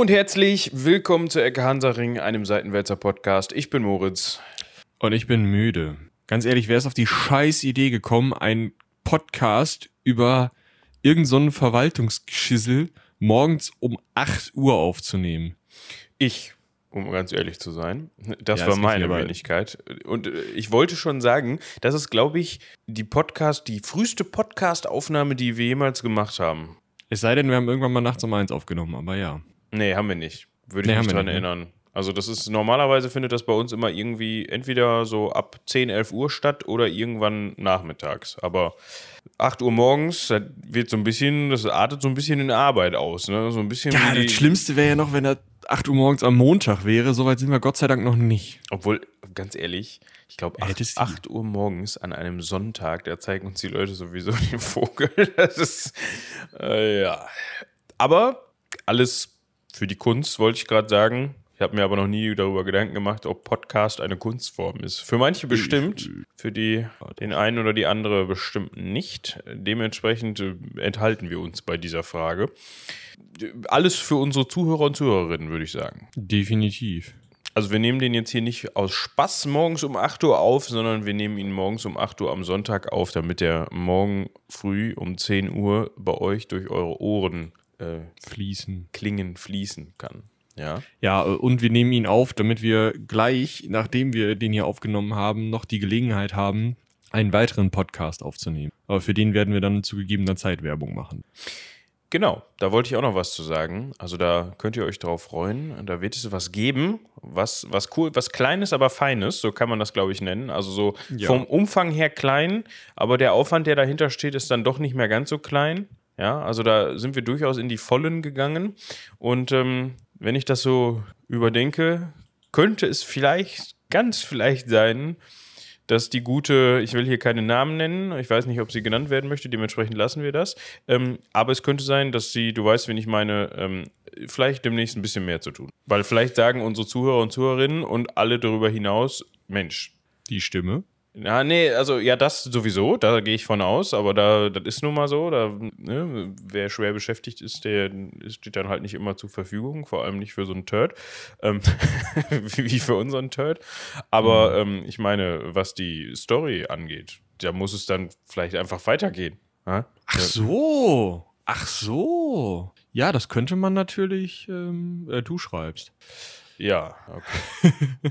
Hallo und herzlich willkommen zu Ecke Hansaring, einem Seitenwälzer Podcast. Ich bin Moritz. Und ich bin müde. Ganz ehrlich, wer ist auf die scheiß Idee gekommen, einen Podcast über irgendeinen so Verwaltungsgeschissel morgens um 8 Uhr aufzunehmen? Ich, um ganz ehrlich zu sein. Das Ja, war meine Wenigkeit. Und äh, ich wollte schon sagen, das ist, glaube ich, die Podcast, die früheste Podcast-Aufnahme, die wir jemals gemacht haben. Es sei denn, wir haben irgendwann mal nachts um eins aufgenommen, aber ja. Nee, haben wir nicht. Würde Nee, ich mich dran nicht, ne? erinnern. Also das ist normalerweise findet das bei uns immer irgendwie entweder so ab 10, 11 Uhr statt oder irgendwann nachmittags. Aber 8 Uhr morgens, das wird so ein bisschen, das artet so ein bisschen in Arbeit aus, ne? So ein bisschen Ja, das Schlimmste wäre ja noch, wenn das 8 Uhr morgens am Montag wäre. Soweit sind wir Gott sei Dank noch nicht. Obwohl, ganz ehrlich, ich glaube, 8, Hättest du- 8 Uhr morgens an einem Sonntag, da zeigen uns die Leute sowieso den Vogel. Das ist, äh, ja. Aber alles für die Kunst, wollte ich gerade sagen. Ich habe mir aber noch nie darüber Gedanken gemacht, ob Podcast eine Kunstform ist. Für manche bestimmt, für die, den einen oder die andere bestimmt nicht. Dementsprechend äh, enthalten wir uns bei dieser Frage. Alles für unsere Zuhörer und Zuhörerinnen, würde ich sagen. Definitiv. Also wir nehmen den jetzt hier nicht aus Spaß morgens um 8 Uhr auf, sondern wir nehmen ihn morgens um 8 Uhr am Sonntag auf, damit er morgen früh um 10 Uhr bei euch durch eure Ohren äh, Fließen. klingen, fließen kann. Ja. Ja, äh, und wir nehmen ihn auf, damit wir gleich, nachdem wir den hier aufgenommen haben, noch die Gelegenheit haben, einen weiteren Podcast aufzunehmen. Aber für den werden wir dann zu gegebener Zeit Werbung machen. Genau, da wollte ich auch noch was zu sagen. Also da könnt ihr euch drauf freuen. Da wird es was geben, was, was cool, was Kleines, aber Feines, so kann man das, glaube ich, nennen. Also so Ja. vom Umfang her klein, aber der Aufwand, der dahinter steht, ist dann doch nicht mehr ganz so klein. Ja, also da sind wir durchaus in die Vollen gegangen. Und ähm, wenn ich das so überdenke, könnte es vielleicht, ganz vielleicht sein, dass die gute, ich will hier keine Namen nennen, ich weiß nicht, ob sie genannt werden möchte, dementsprechend lassen wir das. Ähm, aber es könnte sein, dass sie, du weißt, wen ich meine, ähm, vielleicht demnächst ein bisschen mehr zu tun. Weil vielleicht sagen unsere Zuhörer und Zuhörerinnen und alle darüber hinaus, Mensch, Die Stimme. Ja, nee, also ja, das sowieso, da gehe ich von aus, aber da, das ist nun mal so, da, ne, wer schwer beschäftigt ist, der steht dann halt nicht immer zur Verfügung, vor allem nicht für so einen Turd, ähm, wie für unseren Turd. Aber ähm, ich meine, was die Story angeht, da muss es dann vielleicht einfach weitergehen. Ja? Ach so. Ach so. Ja, das könnte man natürlich, ähm, äh, du schreibst. Ja, okay.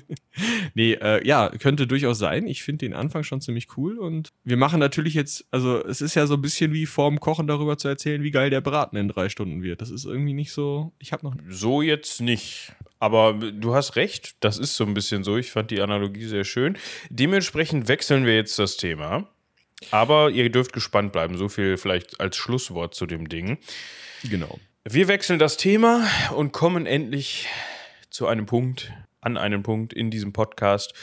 Nee, äh, ja, könnte durchaus sein. Ich finde den Anfang schon ziemlich cool und wir machen natürlich jetzt, also es ist ja so ein bisschen wie vorm Kochen darüber zu erzählen, wie geil der Braten in drei Stunden wird. Das ist irgendwie nicht so, ich habe noch, So jetzt nicht. Aber du hast recht, das ist so ein bisschen so. Ich fand die Analogie sehr schön. Dementsprechend wechseln wir jetzt das Thema. Aber ihr dürft gespannt bleiben. So viel vielleicht als Schlusswort zu dem Ding. genau. Wir wechseln das Thema und kommen endlich zu einem Punkt, an einen Punkt in diesem Podcast.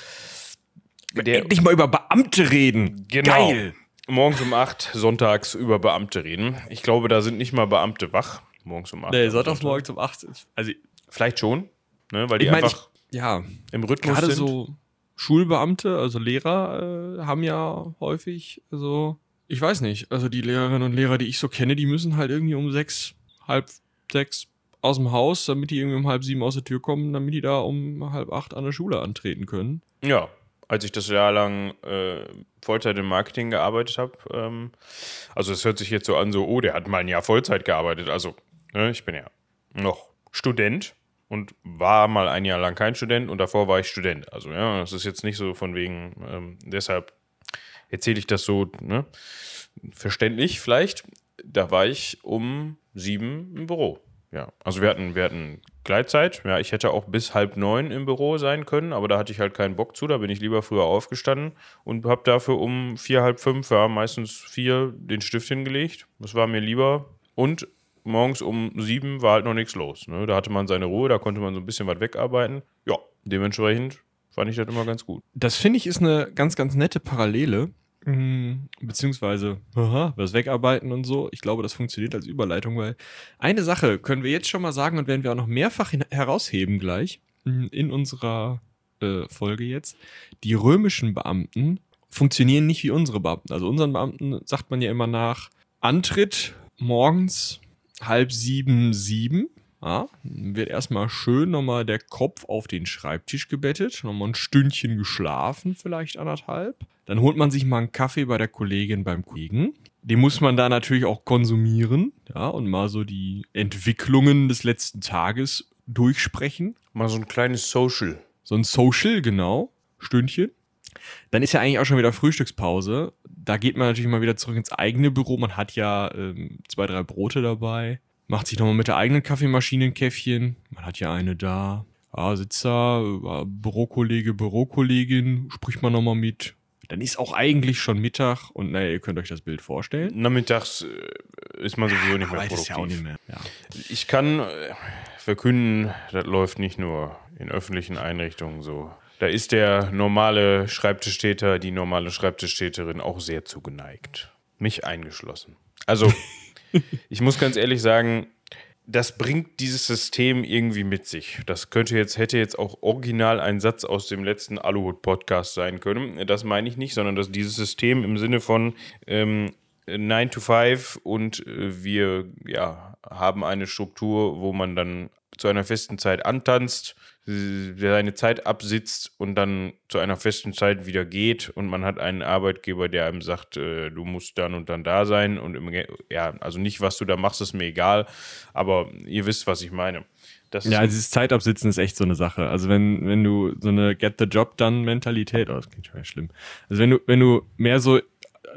Der Endlich mal über Beamte reden. Genau. Geil. morgens um 8, sonntags über Beamte reden. Ich glaube, da sind nicht mal Beamte wach. Morgens um 8. Nee, sonntags Sonntag. morgens um 8. Also, Vielleicht schon, ne, weil die ich meine, einfach ja, im Rhythmus gerade sind. so Schulbeamte, also Lehrer, äh, haben ja häufig, also, ich weiß nicht, also die Lehrerinnen und Lehrer, die ich so kenne, die müssen halt irgendwie um sechs, halb sechs aus dem Haus, damit die irgendwie um halb sieben aus der Tür kommen, damit die da um halb acht an der Schule antreten können. Ja, als ich das Jahr lang äh, Vollzeit im Marketing gearbeitet habe, ähm, also es hört sich jetzt so an, so, oh, der hat mal ein Jahr Vollzeit gearbeitet. Also, ne, ich bin ja noch Student und war mal ein Jahr lang kein Student und davor war ich Student. Also, ja, das ist jetzt nicht so von wegen, ähm, deshalb erzähle ich das so, ne, verständlich vielleicht. Da war ich um sieben im Büro. Ja, also wir hatten, wir hatten Gleitzeit. Ja, ich hätte auch bis halb neun im Büro sein können, aber da hatte ich halt keinen Bock zu. Da bin ich lieber früher aufgestanden und habe dafür um vier, halb fünf, ja, meistens vier, den Stift hingelegt. Das war mir lieber. Und morgens um sieben war halt noch nichts los. Ne? Da hatte man seine Ruhe, da konnte man so ein bisschen was wegarbeiten. Ja, dementsprechend fand ich das immer ganz gut. Das finde ich ist eine ganz, ganz nette Parallele. Mm, Beziehungsweise, aha, was wegarbeiten und so. Ich glaube, das funktioniert als Überleitung, weil eine Sache können wir jetzt schon mal sagen und werden wir auch noch mehrfach herausheben gleich mm, in unserer äh, Folge jetzt. Die römischen Beamten funktionieren nicht wie unsere Beamten. Also unseren Beamten sagt man ja immer nach Antritt morgens halb sieben, sieben. Ja, wird erstmal schön nochmal der Kopf auf den Schreibtisch gebettet, nochmal ein Stündchen geschlafen, vielleicht anderthalb. Dann holt man sich mal einen Kaffee bei der Kollegin beim Kollegen. Den muss man da natürlich auch konsumieren, ja, und mal so die Entwicklungen des letzten Tages durchsprechen. Mal so ein kleines Social. So ein Social, genau. Stündchen. Dann ist ja eigentlich auch schon wieder Frühstückspause. Da geht man natürlich mal wieder zurück ins eigene Büro. Man hat ja ähm, zwei, drei Brote dabei. Macht sich nochmal mit der eigenen Kaffeemaschine ein Käffchen. Man hat ja eine da. Ja, sitzt da, äh, Bürokollege, Bürokollegin, spricht man nochmal mit. Dann ist auch eigentlich schon Mittag und naja, ihr könnt euch das Bild vorstellen. Nachmittags äh, ist man sowieso nicht mehr produktiv. ist ja auch nicht mehr. Ja. Ich kann äh, verkünden, das läuft nicht nur in öffentlichen Einrichtungen so. Da ist der normale Schreibtischtäter, die normale Schreibtischtäterin auch sehr zugeneigt. Mich eingeschlossen. Also, ich muss ganz ehrlich sagen, das bringt dieses System irgendwie mit sich. Das könnte jetzt, hätte jetzt auch original ein Satz aus dem letzten Aluhut-Podcast sein können. Das meine ich nicht, sondern dass dieses System im Sinne von ähm, 9 to 5 und äh, wir ja, haben eine Struktur, wo man dann zu einer festen Zeit antanzt, seine Zeit absitzt und dann zu einer festen Zeit wieder geht und man hat einen Arbeitgeber, der einem sagt, äh, du musst dann und dann da sein und im, ja, also nicht, was du da machst, ist mir egal, aber ihr wisst, was ich meine. Das Ja, dieses Zeitabsitzen ist echt so eine Sache. Also wenn, wenn du so eine Get the Job done Mentalität, oh, das klingt schon schlimm. Also wenn du, wenn du mehr so,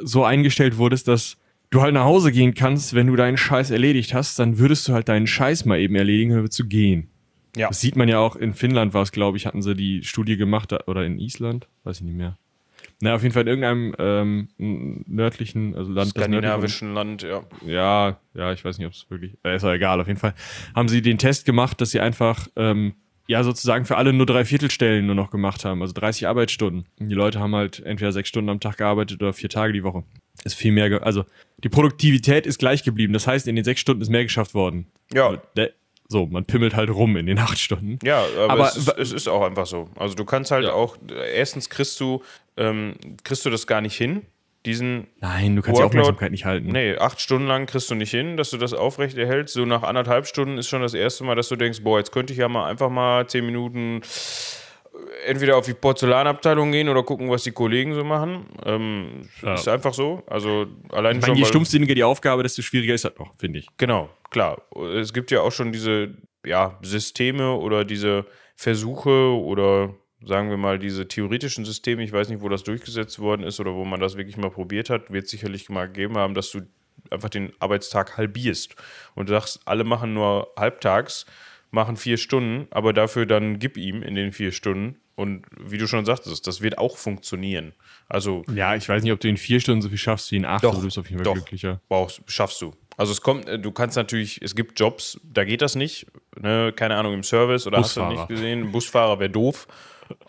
so eingestellt wurdest, dass du halt nach Hause gehen kannst, wenn du deinen Scheiß erledigt hast, dann würdest du halt deinen Scheiß mal eben erledigen, dann würdest du gehen. Ja. Das sieht man ja auch in Finnland war es, glaube ich, hatten sie die Studie gemacht, oder in Island, weiß ich nicht mehr. Na, auf jeden Fall in irgendeinem ähm, nördlichen, also Land skandinavischen Land, ja. ja, ja, ich weiß nicht, ob es wirklich, äh, ist ja egal, auf jeden Fall haben sie den Test gemacht, dass sie einfach, ähm, ja, sozusagen für alle nur drei Viertelstellen nur noch gemacht haben, also 30 Arbeitsstunden. Und die Leute haben halt entweder sechs Stunden am Tag gearbeitet oder vier Tage die Woche. Ist viel mehr, also die Produktivität ist gleich geblieben. Das heißt, in den sechs Stunden ist mehr geschafft worden. Ja, Der, so, man pimmelt halt rum in den acht Stunden. Ja, aber, Aber es, ist, es ist auch einfach so. Also du kannst halt Ja. auch, erstens kriegst du, ähm, kriegst du das gar nicht hin, diesen, Nein, du kannst die Workload- Aufmerksamkeit nicht halten. nee, acht Stunden lang kriegst du nicht hin, dass du das aufrecht erhältst. So nach anderthalb Stunden ist schon das erste Mal, dass du denkst, boah, jetzt könnte ich ja mal einfach mal zehn Minuten entweder auf die Porzellanabteilung gehen oder gucken, was die Kollegen so machen. Ähm, Ja. Ist einfach so. Also allein Ich meine, schon je stumpfsinniger die Aufgabe, desto schwieriger ist das noch, finde ich. Genau, klar. Es gibt ja auch schon diese ja, Systeme oder diese Versuche oder sagen wir mal diese theoretischen Systeme, ich weiß nicht, wo das durchgesetzt worden ist oder wo man das wirklich mal probiert hat, wird sicherlich mal gegeben haben, dass du einfach den Arbeitstag halbierst und du sagst, alle machen nur halbtags, machen vier Stunden, aber dafür dann gib ihm in den vier Stunden und wie du schon sagtest, das wird auch funktionieren. Also Ja, ich weiß nicht, ob du in vier Stunden so viel schaffst wie in acht, Doch, aber du bist auf jeden Fall doch. glücklicher. brauchst, schaffst du. Also es kommt, äh, du kannst natürlich, es gibt Jobs, da geht das nicht. Ne? Keine Ahnung, im Service oder hast Busfahrer. du nicht gesehen. Busfahrer wäre doof.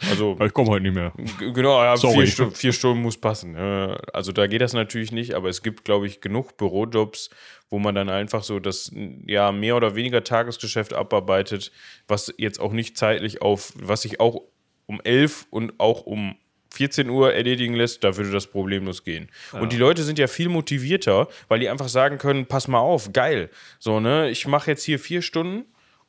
Also Ich komme heute nicht mehr. genau, ja, vier, Stu vier Stunden muss passen. Also da geht das natürlich nicht, aber es gibt, glaube ich, genug Bürojobs, wo man dann einfach so das ja mehr oder weniger Tagesgeschäft abarbeitet, was jetzt auch nicht zeitlich auf, was sich auch um 11 und auch um 14 Uhr erledigen lässt, da würde das problemlos gehen. Und die Leute sind ja viel motivierter, weil die einfach sagen können, pass mal auf, geil. So, ne, ich mache jetzt hier vier Stunden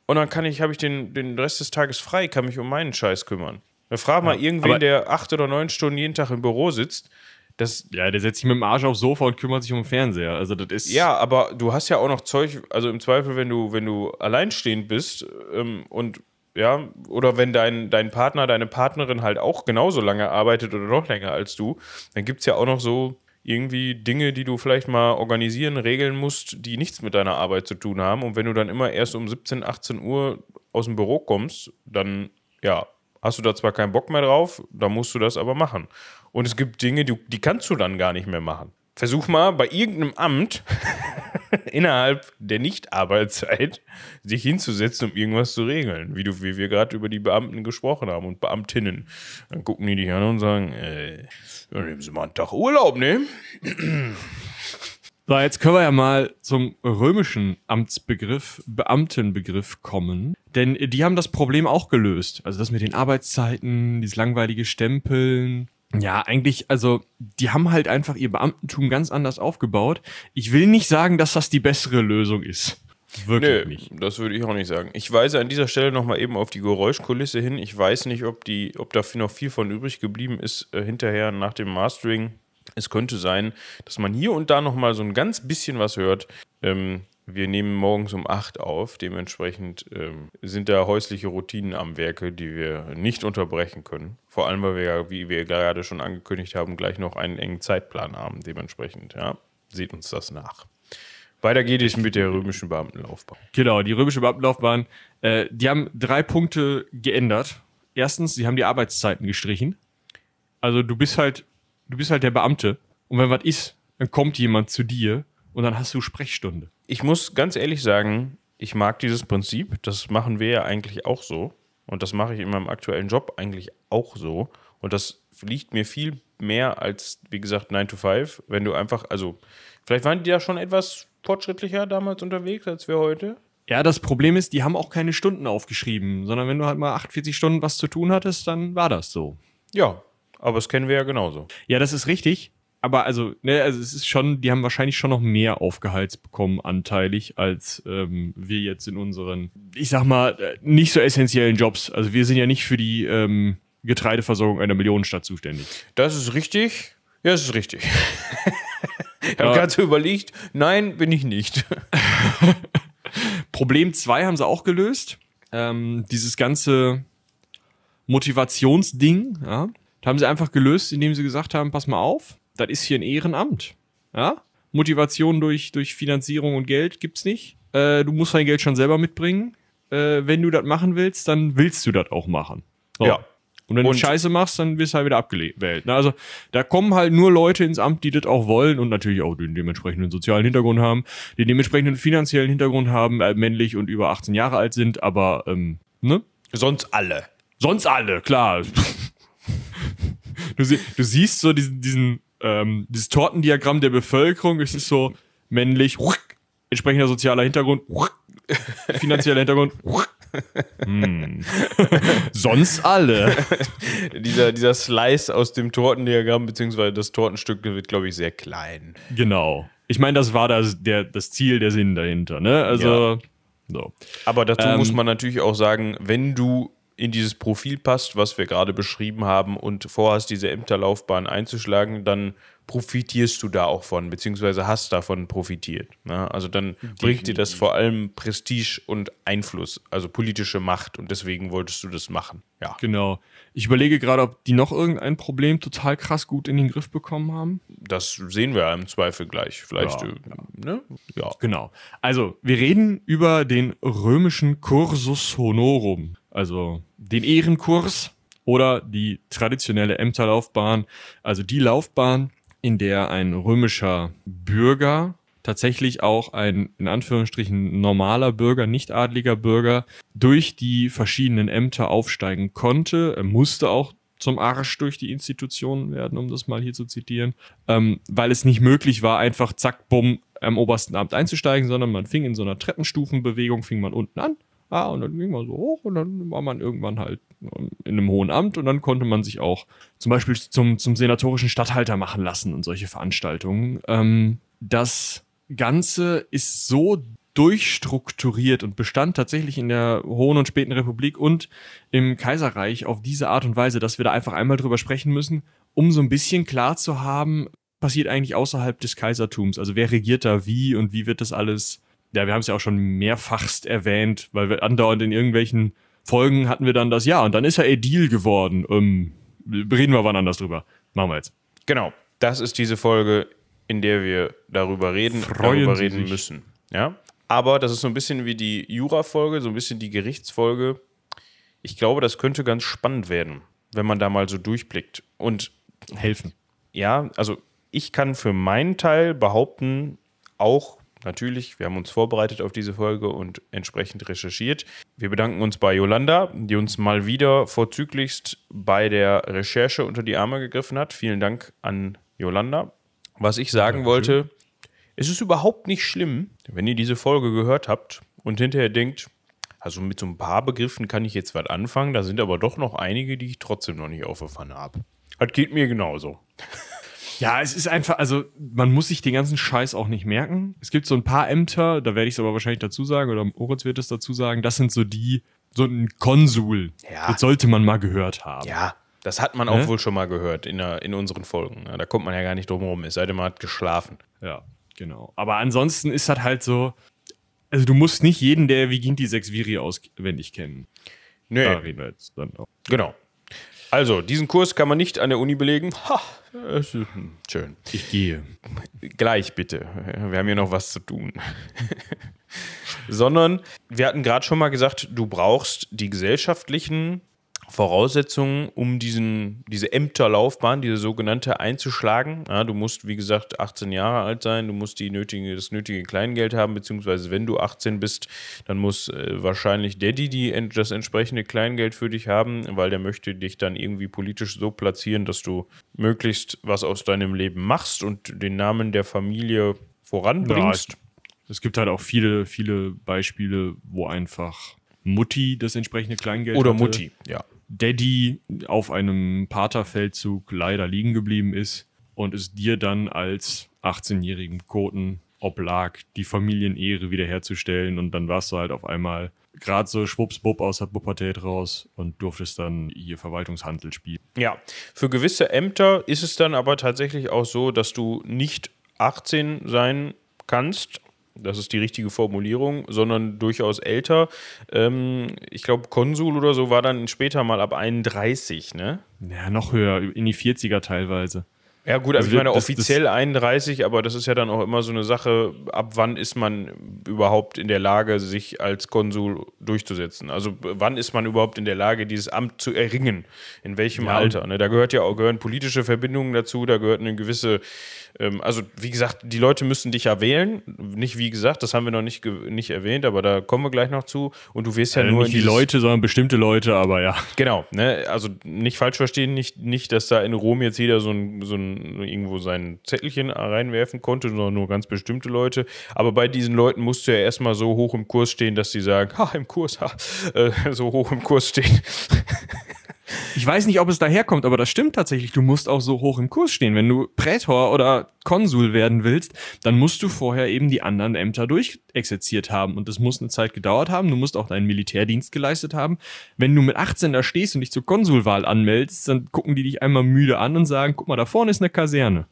und dann kann ich, habe ich den, den Rest des Tages frei, kann mich um meinen Scheiß kümmern. Dann frag mal irgendwen, aber- der acht oder neun Stunden jeden Tag im Büro sitzt. Das, Ja, der setzt sich mit dem Arsch aufs Sofa und kümmert sich um den Fernseher. Also das ist. ja, aber du hast ja auch noch Zeug, also im Zweifel, wenn du, wenn du alleinstehend bist ähm, und ja, oder wenn dein, dein Partner, deine Partnerin halt auch genauso lange arbeitet oder noch länger als du, dann gibt es ja auch noch so irgendwie Dinge, die du vielleicht mal organisieren, regeln musst, die nichts mit deiner Arbeit zu tun haben. Und wenn du dann immer erst um 17, 18 Uhr aus dem Büro kommst, dann ja, hast du da zwar keinen Bock mehr drauf, dann musst du das aber machen. Und es gibt Dinge, die, die kannst du dann gar nicht mehr machen. Versuch mal bei irgendeinem Amt innerhalb der Nicht-Arbeitszeit sich hinzusetzen, um irgendwas zu regeln. Wie, du, wie wir gerade über die Beamten gesprochen haben und Beamtinnen. Dann gucken die dich an und sagen, äh, ja, nehmen Sie mal einen Tag Urlaub, ne? So, jetzt können wir ja mal zum römischen Amtsbegriff, Beamtenbegriff kommen. Denn die haben das Problem auch gelöst. Also das mit den Arbeitszeiten, dieses langweilige Stempeln. Ja, eigentlich, also die haben halt einfach ihr Beamtentum ganz anders aufgebaut. Ich will nicht sagen, dass das die bessere Lösung ist. Wirklich Nee, nicht. das würde ich auch nicht sagen. Ich weise an dieser Stelle nochmal eben auf die Geräuschkulisse hin. Ich weiß nicht, ob, die, ob da noch viel von übrig geblieben ist äh, hinterher nach dem Mastering. Es könnte sein, dass man hier und da nochmal so ein ganz bisschen was hört. Ähm, wir nehmen morgens um 8 auf. Dementsprechend ähm, sind da häusliche Routinen am Werke, die wir nicht unterbrechen können. Vor allem, weil wir ja, wie wir gerade schon angekündigt haben, gleich noch einen engen Zeitplan haben. Dementsprechend, ja, seht uns das nach. Weiter geht es mit der römischen Beamtenlaufbahn. Genau, die römische Beamtenlaufbahn, äh, die haben drei Punkte geändert. Erstens, sie haben die Arbeitszeiten gestrichen. Also du bist halt, du bist halt der Beamte. Und wenn was ist, dann kommt jemand zu dir und dann hast du Sprechstunde. Ich muss ganz ehrlich sagen, ich mag dieses Prinzip. Das machen wir ja eigentlich auch so. Und das mache ich in meinem aktuellen Job eigentlich auch so. Und das liegt mir viel mehr als, wie gesagt, 9 to 5. Wenn du einfach, also, vielleicht waren die ja schon etwas fortschrittlicher damals unterwegs als wir heute. Ja, das Problem ist, die haben auch keine Stunden aufgeschrieben, sondern wenn du halt mal 48 Stunden was zu tun hattest, dann war das so. Ja, aber das kennen wir ja genauso. Ja, das ist richtig. Aber also, ne, also es ist schon, die haben wahrscheinlich schon noch mehr Aufgehalts bekommen, anteilig, als ähm, wir jetzt in unseren, ich sag mal, äh, nicht so essentiellen Jobs. Also wir sind ja nicht für die ähm, Getreideversorgung einer Millionenstadt zuständig. Das ist richtig. Ja, das ist richtig. ich habe Ja. gerade so überlegt, nein, bin ich nicht. Problem 2 haben sie auch gelöst. Ähm, dieses ganze Motivationsding, ja, da haben sie einfach gelöst, indem sie gesagt haben, pass mal auf, das ist hier ein Ehrenamt. Ja? Motivation durch, durch Finanzierung und Geld gibt's nicht. Äh, du musst dein Geld schon selber mitbringen. Äh, wenn du das machen willst, dann willst du das auch machen. So. Ja. Und wenn Und- du Scheiße machst, dann wirst du halt wieder abgewählt. Na, Also da kommen halt nur Leute ins Amt, die das auch wollen und natürlich auch den dementsprechenden sozialen Hintergrund haben, den dementsprechenden finanziellen Hintergrund haben, äh, männlich und über 18 Jahre alt sind, aber ähm, ne? Sonst alle. Sonst alle, klar. du, sie, du siehst so diesen, diesen ähm, dieses Tortendiagramm der Bevölkerung, es ist so männlich, entsprechender sozialer Hintergrund, finanzieller Hintergrund. Hm. Sonst alle. Dieser, dieser Slice aus dem Tortendiagramm, beziehungsweise das Tortenstück wird, glaube ich, sehr klein. Genau. Ich meine, das war das, der, das Ziel, der Sinn dahinter, ne? Also, so. Aber dazu Ähm, muss man natürlich auch sagen, wenn du in dieses Profil passt, was wir gerade beschrieben haben und vorhast, diese Ämterlaufbahn einzuschlagen, dann profitierst du da auch von, beziehungsweise hast davon profitiert. Ne? Also dann bringt dir das vor allem Prestige und Einfluss, also politische Macht und deswegen wolltest du das machen. Ja. Genau. Ich überlege gerade, ob die noch irgendein Problem total krass gut in den Griff bekommen haben. Das sehen wir im Zweifel gleich. Vielleicht, Ja, äh, ne? Ja. Genau. Also, wir reden über den römischen Cursus Honorum, also den Ehrenkurs oder die traditionelle Ämterlaufbahn, also die Laufbahn, in der ein römischer Bürger tatsächlich auch ein in Anführungsstrichen normaler Bürger, nicht adliger Bürger durch die verschiedenen Ämter aufsteigen konnte. Er musste auch zum Arsch durch die Institutionen werden, um das mal hier zu zitieren, ähm, weil es nicht möglich war, einfach zack, bumm, am obersten Amt einzusteigen, sondern man fing in so einer Treppenstufenbewegung, fing man unten an, ah, und dann ging man so hoch und dann war man irgendwann halt ähm, in einem hohen Amt und dann konnte man sich auch zum Beispiel zum, zum senatorischen Statthalter machen lassen und solche Veranstaltungen. Ähm, das Ganze ist so durchstrukturiert und bestand tatsächlich in der Hohen und Späten Republik und im Kaiserreich auf diese Art und Weise, dass wir da einfach einmal drüber sprechen müssen, um so ein bisschen klar zu haben, passiert eigentlich außerhalb des Kaisertums. Also wer regiert da wie und wie wird das alles? Ja, wir haben es ja auch schon mehrfachst erwähnt, weil wir andauernd in irgendwelchen Folgen hatten wir dann das Ja und dann ist er Edil geworden. Ähm, reden wir wann anders drüber. Machen wir jetzt. Genau. Das ist diese Folge, in der wir darüber reden, Freuen darüber reden müssen. Ja. Aber das ist so ein bisschen wie die Jura-Folge, so ein bisschen die Gerichtsfolge. Ich glaube, das könnte ganz spannend werden, wenn man da mal so durchblickt. Und Helfen. ja, also ich kann für meinen Teil behaupten, auch natürlich, wir haben uns vorbereitet auf diese Folge und entsprechend recherchiert. Wir bedanken uns bei Yolanda, die uns mal wieder vorzüglichst bei der Recherche unter die Arme gegriffen hat. Vielen Dank an Yolanda. Was ich sagen wollte, es ist überhaupt nicht schlimm, wenn ihr diese Folge gehört habt und hinterher denkt, also mit so ein paar Begriffen kann ich jetzt was anfangen, da sind aber doch noch einige, die ich trotzdem noch nicht aufgefahren habe. Das geht mir genauso. Ja, es ist einfach, also man muss sich den ganzen Scheiß auch nicht merken. Es gibt so ein paar Ämter, da werde ich es aber wahrscheinlich dazu sagen, oder Moritz wird es dazu sagen, das sind so die, so ein Konsul. Ja. Das sollte man mal gehört haben. Ja, das hat man auch Ne? wohl schon mal gehört in, der, in unseren Folgen. Ja, da kommt man ja gar nicht drum herum, es sei denn, man hat geschlafen. Ja, genau. Aber ansonsten ist das halt so, also du musst nicht jeden der Viginti 6 Viri auswendig kennen. Nee, Da reden wir jetzt dann auch. genau. Also, diesen Kurs kann man nicht an der Uni belegen. Ha, hm, schön. Ich gehe. Gleich bitte. Wir haben hier noch was zu tun. Sondern wir hatten gerade schon mal gesagt, du brauchst die gesellschaftlichen Voraussetzungen, um diesen, diese Ämterlaufbahn, diese sogenannte, einzuschlagen. Ja, du musst, wie gesagt, 18 Jahre alt sein, du musst die nötige, das nötige Kleingeld haben, beziehungsweise wenn du 18 bist, dann muss äh, wahrscheinlich Daddy die, das entsprechende Kleingeld für dich haben, weil der möchte dich dann irgendwie politisch so platzieren, dass du möglichst was aus deinem Leben machst und den Namen der Familie voranbringst. Es gibt halt auch viele, viele Beispiele, wo einfach Mutti das entsprechende Kleingeld Oder hatte. Mutti, ja. Daddy auf einem Paterfeldzug leider liegen geblieben ist und es dir dann als 18-jährigen Koten oblag, die Familienehre wiederherzustellen und dann warst du halt auf einmal gerade so schwuppsbupp aus der Pubertät raus und durftest dann hier Verwaltungshandel spielen. Ja, für gewisse Ämter ist es dann aber tatsächlich auch so, dass du nicht 18 sein kannst. Das ist die richtige Formulierung, sondern durchaus älter. Ähm, ich glaube, Konsul oder so war dann später mal ab 31, ne? Ja, noch höher, in die 40er teilweise. Ja, gut, also Also ich meine das- das- offiziell 31, aber das ist ja dann auch immer so eine Sache, ab wann ist man überhaupt in der Lage, sich als Konsul durchzusetzen? Also wann ist man überhaupt in der Lage, dieses Amt zu erringen? In welchem Ja, Alter? Ne? Da gehört ja auch gehören politische Verbindungen dazu, da gehört eine gewisse, also wie gesagt, die Leute müssen dich ja wählen. Nicht wie gesagt, das haben wir noch nicht, nicht erwähnt, aber da kommen wir gleich noch zu. Und du wirst ja Also nur nicht die Leute, sondern bestimmte Leute, aber ja. Genau, ne? also nicht falsch verstehen, nicht, nicht, dass da in Rom jetzt jeder so ein, so ein irgendwo sein Zettelchen reinwerfen konnte, sondern nur ganz bestimmte Leute. Aber bei diesen Leuten musst du ja erstmal so hoch im Kurs stehen, dass die sagen, ha, im Kurs, ha, äh, so hoch im Kurs stehen. Ich weiß nicht, ob es daherkommt, aber das stimmt tatsächlich. Du musst auch so hoch im Kurs stehen. Wenn du Prätor oder Konsul werden willst, dann musst du vorher eben die anderen Ämter durchexerziert haben. Und das muss eine Zeit gedauert haben. Du musst auch deinen Militärdienst geleistet haben. Wenn du mit 18 da stehst und dich zur Konsulwahl anmeldest, dann gucken die dich einmal müde an und sagen, guck mal, da vorne ist eine Kaserne.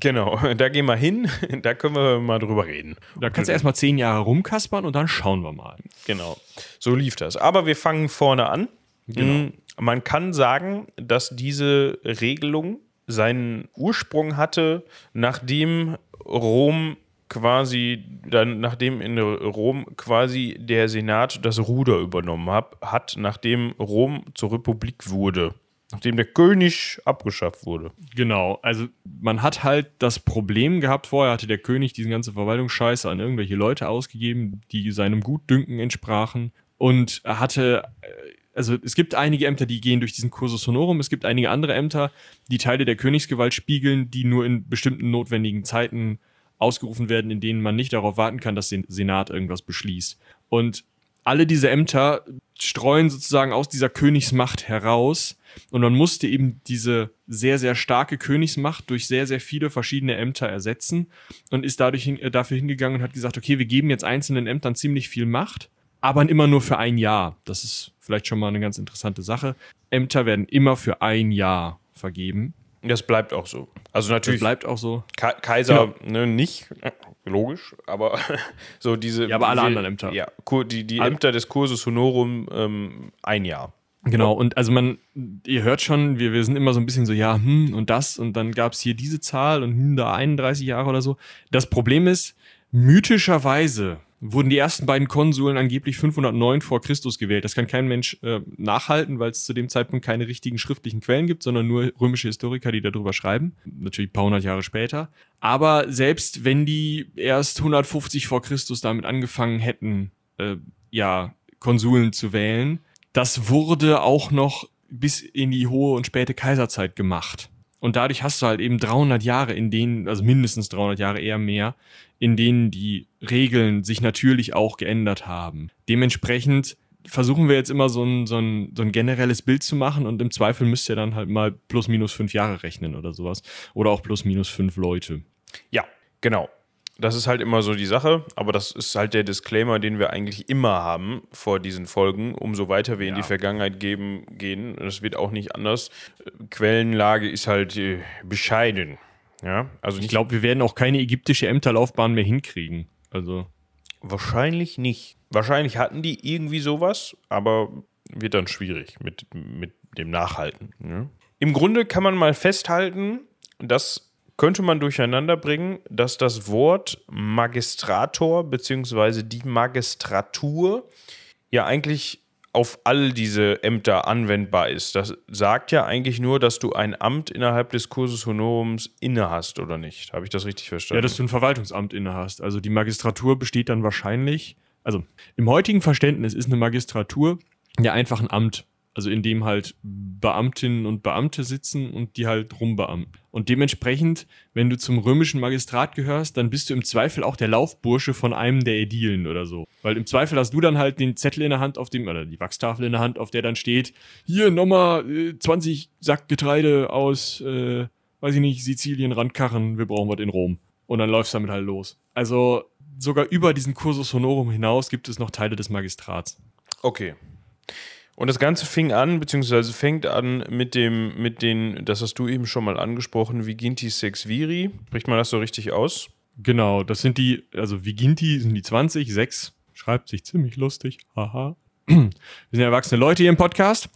Genau, da gehen wir hin, da können wir mal drüber reden. Da kannst du erstmal zehn Jahre rumkaspern und dann schauen wir mal. Genau, so lief das. Aber wir fangen vorne an. Mm, Man kann sagen, dass diese Regelung seinen Ursprung hatte, nachdem Rom quasi, dann, nachdem in Rom quasi der Senat das Ruder übernommen hab, hat, nachdem Rom zur Republik wurde. Nachdem der König abgeschafft wurde. Genau, also man hat halt das Problem gehabt, vorher hatte der König diesen ganzen Verwaltungsscheiße an irgendwelche Leute ausgegeben, die seinem Gutdünken entsprachen und hatte, äh, also es gibt einige Ämter, die gehen durch diesen Cursus Honorum, es gibt einige andere Ämter, die Teile der Königsgewalt spiegeln, die nur in bestimmten notwendigen Zeiten ausgerufen werden, in denen man nicht darauf warten kann, dass der Senat irgendwas beschließt. Und alle diese Ämter streuen sozusagen aus dieser Königsmacht heraus. Und man musste eben diese sehr, sehr starke Königsmacht durch sehr, sehr viele verschiedene Ämter ersetzen und ist dadurch hin, äh, dafür hingegangen und hat gesagt, okay, wir geben jetzt einzelnen Ämtern ziemlich viel Macht, aber immer nur für ein Jahr. Das ist vielleicht schon mal eine ganz interessante Sache. Ämter werden immer für ein Jahr vergeben. Das bleibt auch so. Also Das natürlich bleibt auch so. Ka Kaiser ne, nicht, logisch, aber so diese. Ja, aber alle wir- anderen Ämter. Ja, die, die Ämter des Cursus Honorum ähm, ein Jahr. Genau, und also man, ihr hört schon, wir, wir sind immer so ein bisschen so, ja, hm, und das, und dann gab es hier diese Zahl und hm, da 31 Jahre oder so. Das Problem ist, mythischerweise wurden die ersten beiden Konsuln angeblich 509 vor Christus gewählt. Das kann kein Mensch äh, nachhalten, weil es zu dem Zeitpunkt keine richtigen schriftlichen Quellen gibt, sondern nur römische Historiker, die darüber schreiben. Natürlich ein paar hundert Jahre später. Aber selbst wenn die erst 150 vor Christus damit angefangen hätten, äh, ja, Konsuln zu wählen, das wurde auch noch bis in die hohe und späte Kaiserzeit gemacht. Und dadurch hast du halt eben 300 Jahre, in denen, also mindestens 300 Jahre eher mehr, in denen die Regeln sich natürlich auch geändert haben. Dementsprechend versuchen wir jetzt immer so ein, so, ein, so ein generelles Bild zu machen und im Zweifel müsst ihr dann halt mal plus minus fünf Jahre rechnen oder sowas. Oder auch plus minus fünf Leute. Ja, genau. Das ist halt immer so die Sache, aber das ist halt der Disclaimer, den wir eigentlich immer haben vor diesen Folgen. Umso weiter wir in die Vergangenheit geben, gehen, das wird auch nicht anders. Quellenlage ist halt äh, bescheiden. Ja, also Ich glaube, wir werden auch keine ägyptische Ämterlaufbahn mehr hinkriegen. Also. wahrscheinlich nicht. Wahrscheinlich hatten die irgendwie sowas, aber wird dann schwierig mit, mit dem Nachhalten. Ja. Im Grunde kann man mal festhalten, das könnte man durcheinander bringen, dass das Wort Magistrator bzw. die Magistratur ja eigentlich auf all diese Ämter anwendbar ist. Das sagt ja eigentlich nur, dass du ein Amt innerhalb des Cursus Honorums inne hast, oder nicht? Habe ich das richtig verstanden? Ja, dass du ein Verwaltungsamt inne hast. Also die Magistratur besteht dann wahrscheinlich, also im heutigen Verständnis ist eine Magistratur ja einfach ein Amt. Also in dem halt Beamtinnen und Beamte sitzen und die halt rumbeamten. Und dementsprechend, wenn du zum römischen Magistrat gehörst, dann bist du im Zweifel auch der Laufbursche von einem der Ädilen oder so. Weil im Zweifel hast du dann halt den Zettel in der Hand, auf dem, oder die Wachstafel in der Hand, auf der dann steht, hier nochmal äh, 20 Sack Getreide aus, äh, weiß ich nicht, Sizilien, Randkarren, wir brauchen was in Rom. Und dann läufst du damit halt los. Also sogar über diesen Cursus Honorum hinaus gibt es noch Teile des Magistrats. Okay. Und das Ganze fing an, beziehungsweise fängt an mit dem, mit den, das hast du eben schon mal angesprochen, Viginti Sex Viri. Spricht man das so richtig aus? Genau, das sind die, also Viginti sind die 20, 6, schreibt sich ziemlich lustig, haha. Wir sind erwachsene Leute hier im Podcast.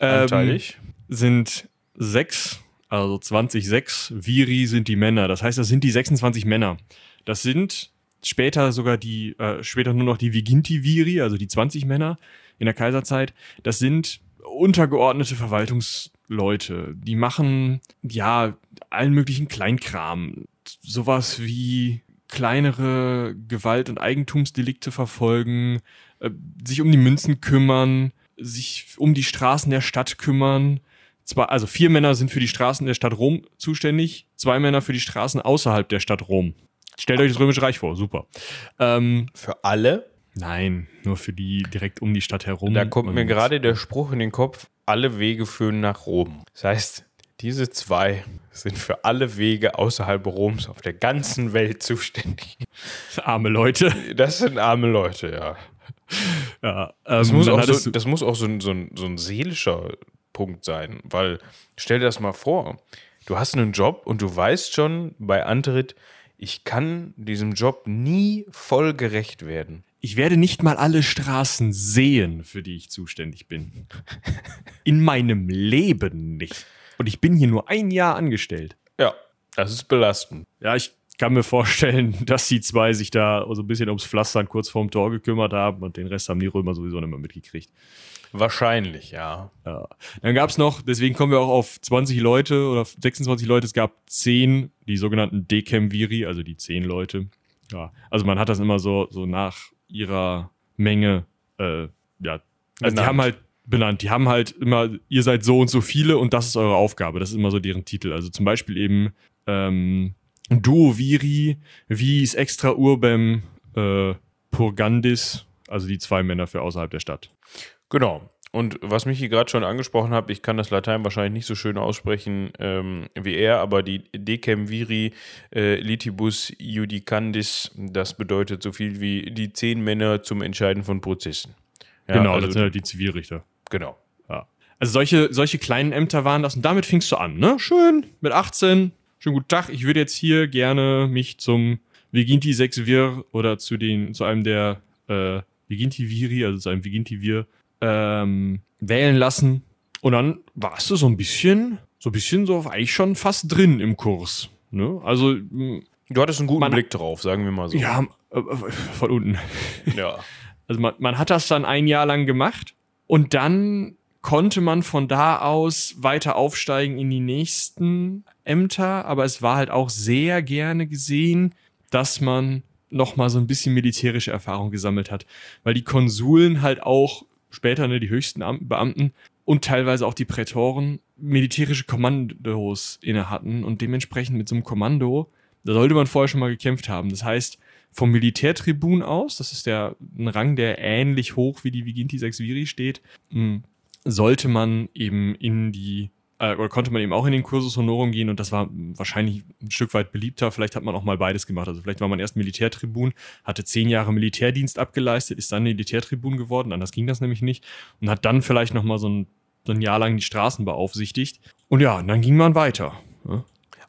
Ähm, Anteilig. sind sechs, also 20, 6, Viri sind die Männer. Das heißt, das sind die 26 Männer. Das sind später sogar die, äh, später nur noch die Viginti Viri, also die 20 Männer in der Kaiserzeit. Das sind untergeordnete Verwaltungsleute. Die machen, ja, allen möglichen Kleinkram. Sowas wie kleinere Gewalt- und Eigentumsdelikte verfolgen, äh, sich um die Münzen kümmern, sich um die Straßen der Stadt kümmern. Zwar, also vier Männer sind für die Straßen der Stadt Rom zuständig, zwei Männer für die Straßen außerhalb der Stadt Rom. Stellt euch das Römische Reich vor, super. Ähm, Für alle? nein, nur für die direkt um die Stadt herum. Da kommt mir gerade der Spruch in den Kopf, alle Wege führen nach Rom. Das heißt, diese zwei sind für alle Wege außerhalb Roms auf der ganzen Welt zuständig. Arme Leute. Das sind arme Leute, ja. Ja, Das ähm, muss, dann auch so, das muss auch so ein, so, so ein seelischer Punkt sein, weil stell dir das mal vor, du hast einen Job und du weißt schon bei Antritt, ich kann diesem Job nie voll gerecht werden. ich werde nicht mal alle Straßen sehen, für die ich zuständig bin. In meinem Leben nicht. Und ich bin hier nur ein Jahr angestellt. Ja, das ist belastend. Ja, ich kann mir vorstellen, dass die zwei sich da so ein bisschen ums Pflastern kurz vorm Tor gekümmert haben und den Rest haben die Römer sowieso nicht mehr mitgekriegt. Wahrscheinlich, ja. Ja. Dann gab es noch, deswegen kommen wir auch auf 20 Leute oder 26 Leute, es gab 10, die sogenannten Decemviri, also die 10 Leute. Ja, also man hat das immer so, so nach ihrer Menge, äh, ja, also die Benannt. haben halt benannt, die haben halt immer, ihr seid so und so viele und das ist eure Aufgabe, das ist immer so deren Titel. Also zum Beispiel eben ähm, Duo Viri, Vis extra urbem äh, purgandis, also die zwei Männer für außerhalb der Stadt. Genau. Und was mich hier gerade schon angesprochen hat, ich kann das Latein wahrscheinlich nicht so schön aussprechen ähm, wie er, aber die Decem viri äh, litibus judicandis, das bedeutet so viel wie die zehn Männer zum Entscheiden von Prozessen. Ja, genau, also, das sind halt die Zivilrichter. genau. Ja. Also solche, solche kleinen Ämter waren das und damit fingst du an, ne? Schön, mit 18, schönen guten Tag, ich würde jetzt hier gerne mich zum Viginti Sexvir oder zu den, zu einem der äh, Viginti Viri, also zu einem Viginti Vir, ähm, wählen lassen. Und dann warst du so ein bisschen, so ein bisschen so eigentlich schon fast drin im Kurs. Ne? Also, mh, Du hattest einen guten Man- Blick drauf, sagen wir mal so. ja, äh, äh, von unten. ja. Also man, man hat das dann ein Jahr lang gemacht und dann konnte man von da aus weiter aufsteigen in die nächsten Ämter, aber es war halt auch sehr gerne gesehen, dass man noch mal so ein bisschen militärische Erfahrung gesammelt hat, weil die Konsuln halt auch später ne, die höchsten Am- Beamten und teilweise auch die Prätoren militärische Kommandos inne hatten und dementsprechend mit so einem Kommando, da sollte man vorher schon mal gekämpft haben. Das heißt, vom Militärtribun aus, das ist der ein Rang, der ähnlich hoch wie die Viginti Sexviri steht, hm, sollte man eben in die äh, oder konnte man eben auch in den Cursus Honorum gehen und das war wahrscheinlich ein Stück weit beliebter. Vielleicht hat man auch mal beides gemacht. Also vielleicht war man erst Militärtribun, hatte zehn Jahre Militärdienst abgeleistet, ist dann Militärtribun geworden, anders ging das nämlich nicht und hat dann vielleicht noch mal so ein, so ein Jahr lang die Straßen beaufsichtigt. Und ja, und dann ging man weiter.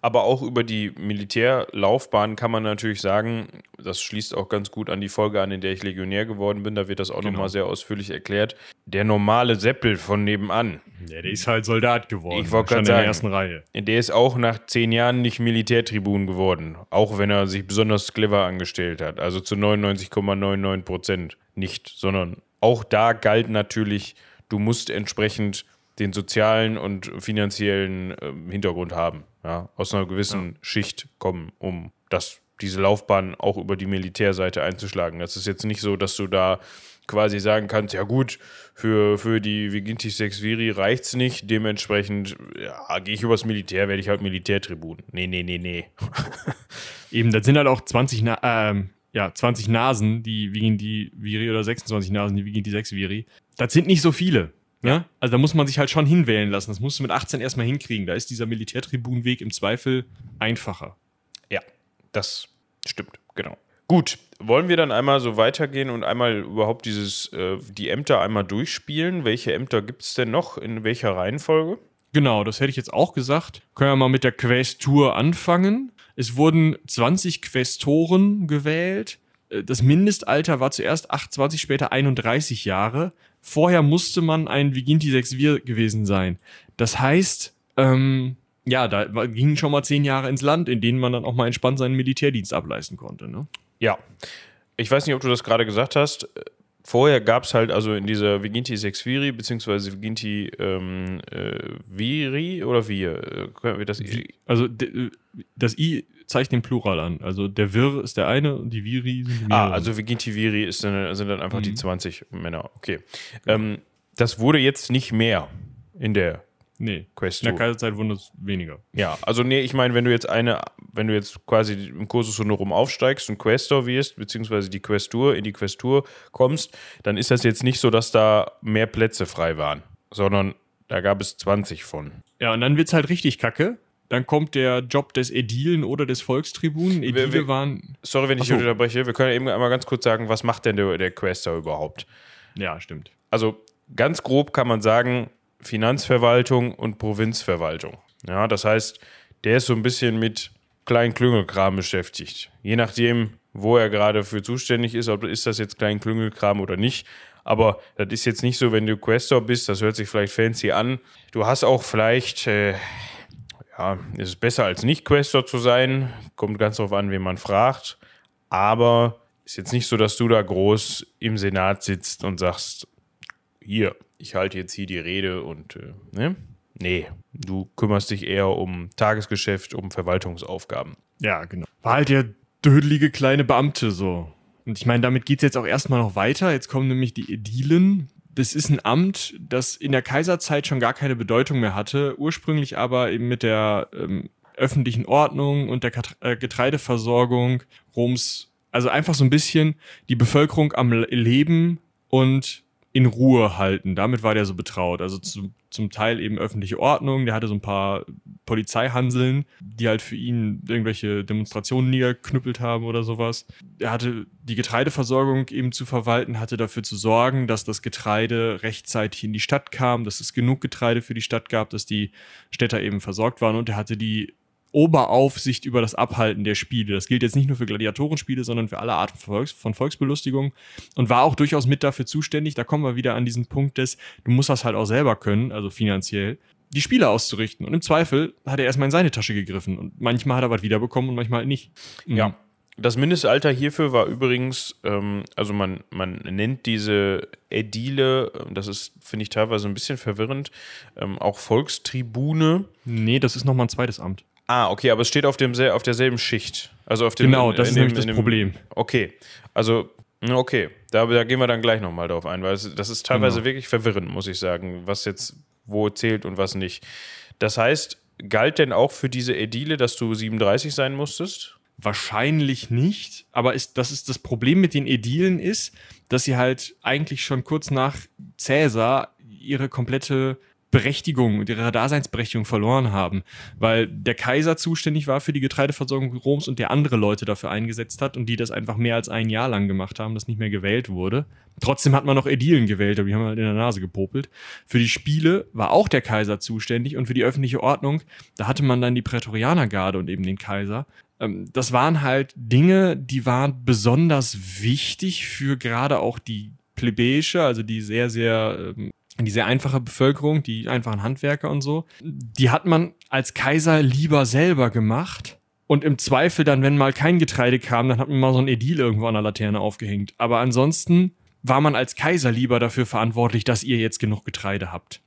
Aber auch über die Militärlaufbahn kann man natürlich sagen, das schließt auch ganz gut an die Folge an, in der ich Legionär geworden bin. Da wird das auch Genau. nochmal sehr ausführlich erklärt. Der normale Seppel von nebenan, Ja, der ist halt Soldat geworden. Ich wollte Stand grad in der sagen. ersten Reihe. der ist auch nach zehn Jahren nicht Militärtribun geworden. Auch wenn er sich besonders clever angestellt hat. Also zu 99,99 Prozent nicht, sondern auch da galt natürlich, du musst entsprechend den sozialen und finanziellen ähm, Hintergrund haben. Ja, aus einer gewissen Schicht kommen, um das, diese Laufbahn auch über die Militärseite einzuschlagen. Das ist jetzt nicht so, dass du da quasi sagen kannst, ja gut, für, für die Viginti Sexviri reicht's nicht, dementsprechend ja, gehe ich übers Militär, werde ich halt Militärtribun. Nee, nee, nee, nee. Eben, das sind halt auch 20, Na ähm, ja, 20 Nasen, die die Viri, oder 26 Nasen, die wiegen die 6 Viri. Das sind nicht so viele. Ja? Also da muss man sich halt schon hinwählen lassen. Das musst du mit 18 erstmal hinkriegen. Da ist dieser Militärtribunweg im Zweifel einfacher. Ja, das stimmt, genau. Gut, wollen wir dann einmal so weitergehen und einmal überhaupt dieses, äh, die Ämter einmal durchspielen? Welche Ämter gibt es denn noch? In welcher Reihenfolge? Genau, das hätte ich jetzt auch gesagt. Können wir mal mit der Quästur anfangen. Es wurden 20 Quästoren gewählt. Äh, Das Mindestalter war zuerst 28, später 31 Jahre. Vorher musste man ein Viginti 6 Vir gewesen sein. Das heißt, ähm, ja, da gingen schon mal zehn Jahre ins Land, in denen man dann auch mal entspannt seinen Militärdienst ableisten konnte. Ne? Ja. Ich weiß nicht, ob du das gerade gesagt hast. Vorher gab es halt also in dieser Viginti Sexviri, beziehungsweise Viginti ähm, äh, Viri oder Wir, äh, können wir das Also de- das I zeigt den Plural an. Also der Vir ist der eine und die Viri sind die Ah, mehreren. also Viginti Viri ist dann, sind dann einfach die Mhm. 20 Männer. Okay. Ähm, das wurde jetzt nicht mehr in der nee, in Quest. der Kaiserzeit wurden es weniger. Ja, also nee, ich meine, wenn du jetzt eine, wenn du jetzt quasi im Kursus Honorum aufsteigst und Questor wirst, beziehungsweise die Questur, in die Questur kommst, dann ist das jetzt nicht so, dass da mehr Plätze frei waren, sondern da gab es 20 von. Ja, und dann wird's halt richtig kacke. Dann kommt der Job des Ädilen oder des Volkstribunen. Ädile wir- waren. Sorry, wenn ich so. unterbreche, wir können eben einmal ganz kurz sagen, was macht denn der, der Questor überhaupt? Ja, stimmt. Also ganz grob kann man sagen, Finanzverwaltung und Provinzverwaltung. Ja, das heißt, der ist so ein bisschen mit Kleinklüngelkram beschäftigt. Je nachdem, wo er gerade für zuständig ist, ob ist das jetzt Kleinklüngelkram oder nicht. Aber das ist jetzt nicht so, wenn du Questor bist, das hört sich vielleicht fancy an. Du hast auch vielleicht, äh, ja, ist es besser als nicht Questor zu sein. Kommt ganz drauf an, wen man fragt. Aber ist jetzt nicht so, dass du da groß im Senat sitzt und sagst, hier, ich halte jetzt hier die Rede und, äh, ne? Nee, du kümmerst dich eher um Tagesgeschäft, um Verwaltungsaufgaben. Ja, genau. War halt der dödelige kleine Beamte so. Und ich meine, damit geht's jetzt auch erstmal noch weiter. Jetzt kommen nämlich die Ädilen. Das ist ein Amt, das in der Kaiserzeit schon gar keine Bedeutung mehr hatte, ursprünglich aber eben mit der ähm, öffentlichen Ordnung und der Kat- äh, Getreideversorgung Roms, also einfach so ein bisschen die Bevölkerung am Le- Leben und in Ruhe halten. Damit war der so betraut. Also zu, zum Teil eben öffentliche Ordnung. Der hatte so ein paar Polizeihanseln, die halt für ihn irgendwelche Demonstrationen niederknüppelt haben oder sowas. Er hatte die Getreideversorgung eben zu verwalten, hatte dafür zu sorgen, dass das Getreide rechtzeitig in die Stadt kam, dass es genug Getreide für die Stadt gab, dass die Städter eben versorgt waren und er hatte die Oberaufsicht über das Abhalten der Spiele. Das gilt jetzt nicht nur für Gladiatorenspiele, sondern für alle Arten von, Volks von Volksbelustigung und war auch durchaus mit dafür zuständig. Da kommen wir wieder an diesen Punkt des, du musst das halt auch selber können, also finanziell, die Spiele auszurichten. Und im Zweifel hat er erstmal in seine Tasche gegriffen und manchmal hat er was wiederbekommen und manchmal halt nicht. Ja. Das Mindestalter hierfür war übrigens, ähm, also man, man nennt diese Ädile, ähm, das ist, finde ich, teilweise ein bisschen verwirrend, ähm, auch Volkstribune. Nee, das ist nochmal ein zweites Amt. Ah, okay, aber es steht auf, dem, auf derselben Schicht. Also auf dem, Genau, das ist dem- nämlich das dem- Problem. Okay, also, okay, da, da gehen wir dann gleich nochmal drauf ein, weil es, das ist teilweise Genau. wirklich verwirrend, muss ich sagen, was jetzt wo zählt und was nicht. Das heißt, galt denn auch für diese Ädile, dass du 37 sein musstest? Wahrscheinlich nicht, aber ist, das ist das Problem mit den Ädilen ist, dass sie halt eigentlich schon kurz nach Cäsar ihre komplette Berechtigung und ihre Daseinsberechtigung verloren haben, weil der Kaiser zuständig war für die Getreideversorgung Roms und der andere Leute dafür eingesetzt hat und die das einfach mehr als ein Jahr lang gemacht haben, das nicht mehr gewählt wurde. Trotzdem hat man noch Ädilen gewählt, aber die haben halt in der Nase gepopelt. Für die Spiele war auch der Kaiser zuständig und für die öffentliche Ordnung, da hatte man dann die Prätorianergarde und eben den Kaiser. Ähm, das waren halt Dinge, die waren besonders wichtig für gerade auch die plebejische, also die sehr, sehr ähm, die sehr einfache Bevölkerung, die einfachen Handwerker und so, die hat man als Kaiser lieber selber gemacht. Und im Zweifel dann, wenn mal kein Getreide kam, dann hat man mal so ein Edil irgendwo an der Laterne aufgehängt. Aber ansonsten war man als Kaiser lieber dafür verantwortlich, dass ihr jetzt genug Getreide habt.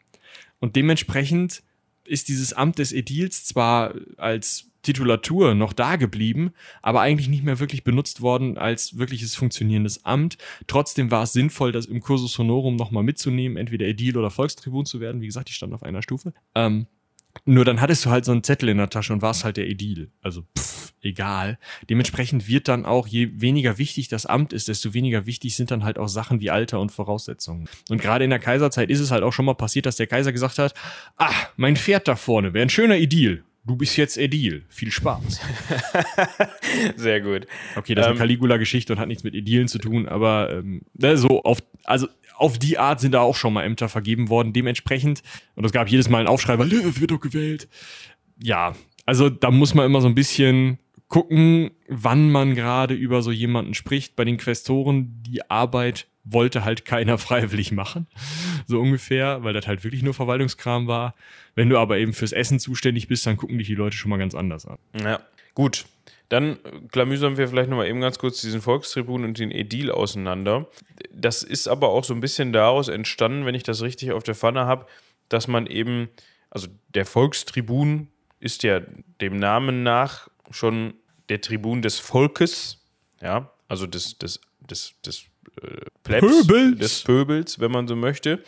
Und dementsprechend ist dieses Amt des Edils zwar als Titulatur noch da geblieben, aber eigentlich nicht mehr wirklich benutzt worden als wirkliches funktionierendes Amt. Trotzdem war es sinnvoll, das im Cursus Honorum nochmal mitzunehmen, entweder Edil oder Volkstribun zu werden. Wie gesagt, ich stand auf einer Stufe. Ähm, nur dann hattest du halt so einen Zettel in der Tasche und warst halt der Edil. Also pff, egal. Dementsprechend wird dann auch, je weniger wichtig das Amt ist, desto weniger wichtig sind dann halt auch Sachen wie Alter und Voraussetzungen. Und gerade in der Kaiserzeit ist es halt auch schon mal passiert, dass der Kaiser gesagt hat, ah, mein Pferd da vorne wäre ein schöner Edil du bist jetzt Edil. Viel Spaß. Sehr gut. Okay, das ist eine ähm, Caligula-Geschichte und hat nichts mit Edilen zu tun, aber ähm, ne, so auf, also auf die Art sind da auch schon mal Ämter vergeben worden. Dementsprechend, und es gab jedes Mal einen Aufschrei, weil äh, wird doch gewählt. Ja, also da muss man immer so ein bisschen gucken, wann man gerade über so jemanden spricht. Bei den Questoren, die Arbeit wollte halt keiner freiwillig machen. So ungefähr, weil das halt wirklich nur Verwaltungskram war. Wenn du aber eben fürs Essen zuständig bist, dann gucken dich die Leute schon mal ganz anders an. Ja, gut. Dann klamüsern wir vielleicht nochmal eben ganz kurz diesen Volkstribun und den Edil auseinander. Das ist aber auch so ein bisschen daraus entstanden, wenn ich das richtig auf der Pfanne habe, dass man eben, also der Volkstribun ist ja dem Namen nach schon der Tribun des Volkes, ja, also des, des, des, des Plebs, Pöbels. des Pöbels, wenn man so möchte.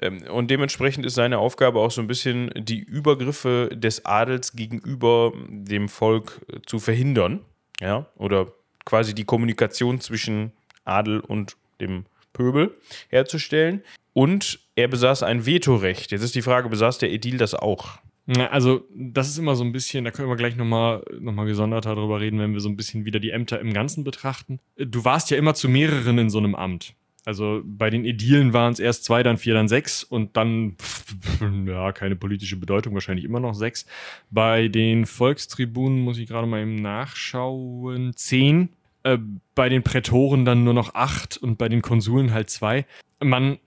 Ähm, und dementsprechend ist seine Aufgabe auch so ein bisschen, die Übergriffe des Adels gegenüber dem Volk äh, zu verhindern. Ja, oder quasi die Kommunikation zwischen Adel und dem Pöbel herzustellen. Und er besaß ein Vetorecht. Jetzt ist die Frage, besaß der Edil das auch? Also, das ist immer so ein bisschen, da können wir gleich nochmal noch mal gesonderter darüber reden, wenn wir so ein bisschen wieder die Ämter im Ganzen betrachten. Du warst ja immer zu mehreren in so einem Amt. Also bei den Edilen waren es erst zwei, dann vier, dann sechs und dann, ja, keine politische Bedeutung, wahrscheinlich immer noch sechs. Bei den Volkstribunen muss ich gerade mal eben nachschauen, zehn. Äh, bei den Prätoren dann nur noch acht und bei den Konsuln halt zwei. Man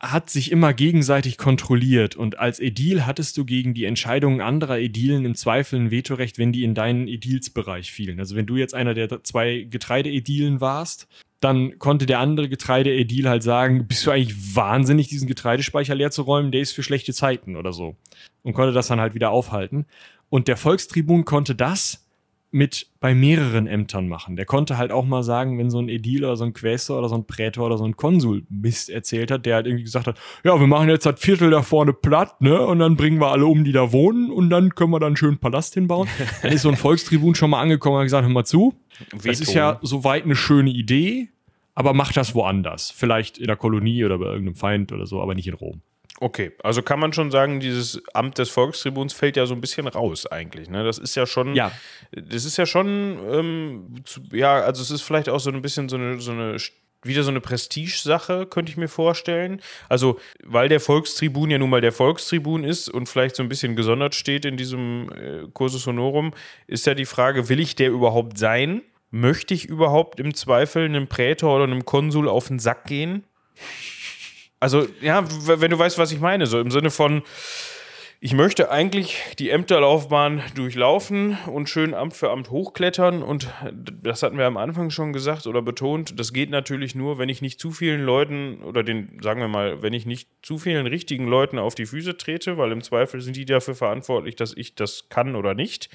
hat sich immer gegenseitig kontrolliert und als Edil hattest du gegen die Entscheidungen anderer Edilen im Zweifel ein Vetorecht, wenn die in deinen Edilsbereich fielen. Also wenn du jetzt einer der zwei Getreideedilen warst, dann konnte der andere Getreideedil halt sagen, bist du eigentlich wahnsinnig, diesen Getreidespeicher leer zu räumen, der ist für schlechte Zeiten oder so. Und konnte das dann halt wieder aufhalten. Und der Volkstribun konnte das mit bei mehreren Ämtern machen. Der konnte halt auch mal sagen, wenn so ein Edil oder so ein Quästor oder so ein Prätor oder so ein Konsul Mist erzählt hat, der halt irgendwie gesagt hat, ja, wir machen jetzt das Viertel da vorne platt, ne, und dann bringen wir alle um, die da wohnen und dann können wir dann einen schönen Palast hinbauen. dann ist so ein Volkstribun schon mal angekommen und hat gesagt, hör mal zu, Veto. das ist ja soweit eine schöne Idee, aber mach das woanders. Vielleicht in der Kolonie oder bei irgendeinem Feind oder so, aber nicht in Rom. Okay, also kann man schon sagen, dieses Amt des Volkstribuns fällt ja so ein bisschen raus eigentlich. Ne? Das ist ja schon, ja. das ist ja schon, ähm, zu, ja, also es ist vielleicht auch so ein bisschen so eine, so eine wieder so eine Prestigesache, könnte ich mir vorstellen. Also, weil der Volkstribun ja nun mal der Volkstribun ist und vielleicht so ein bisschen gesondert steht in diesem äh, Cursus Honorum, ist ja die Frage, will ich der überhaupt sein? Möchte ich überhaupt im Zweifel einem Prätor oder einem Konsul auf den Sack gehen? Also, ja, wenn du weißt, was ich meine, so im Sinne von, ich möchte eigentlich die Ämterlaufbahn durchlaufen und schön Amt für Amt hochklettern. Und das hatten wir am Anfang schon gesagt oder betont. Das geht natürlich nur, wenn ich nicht zu vielen Leuten oder den, sagen wir mal, wenn ich nicht zu vielen richtigen Leuten auf die Füße trete, weil im Zweifel sind die dafür verantwortlich, dass ich das kann oder nicht.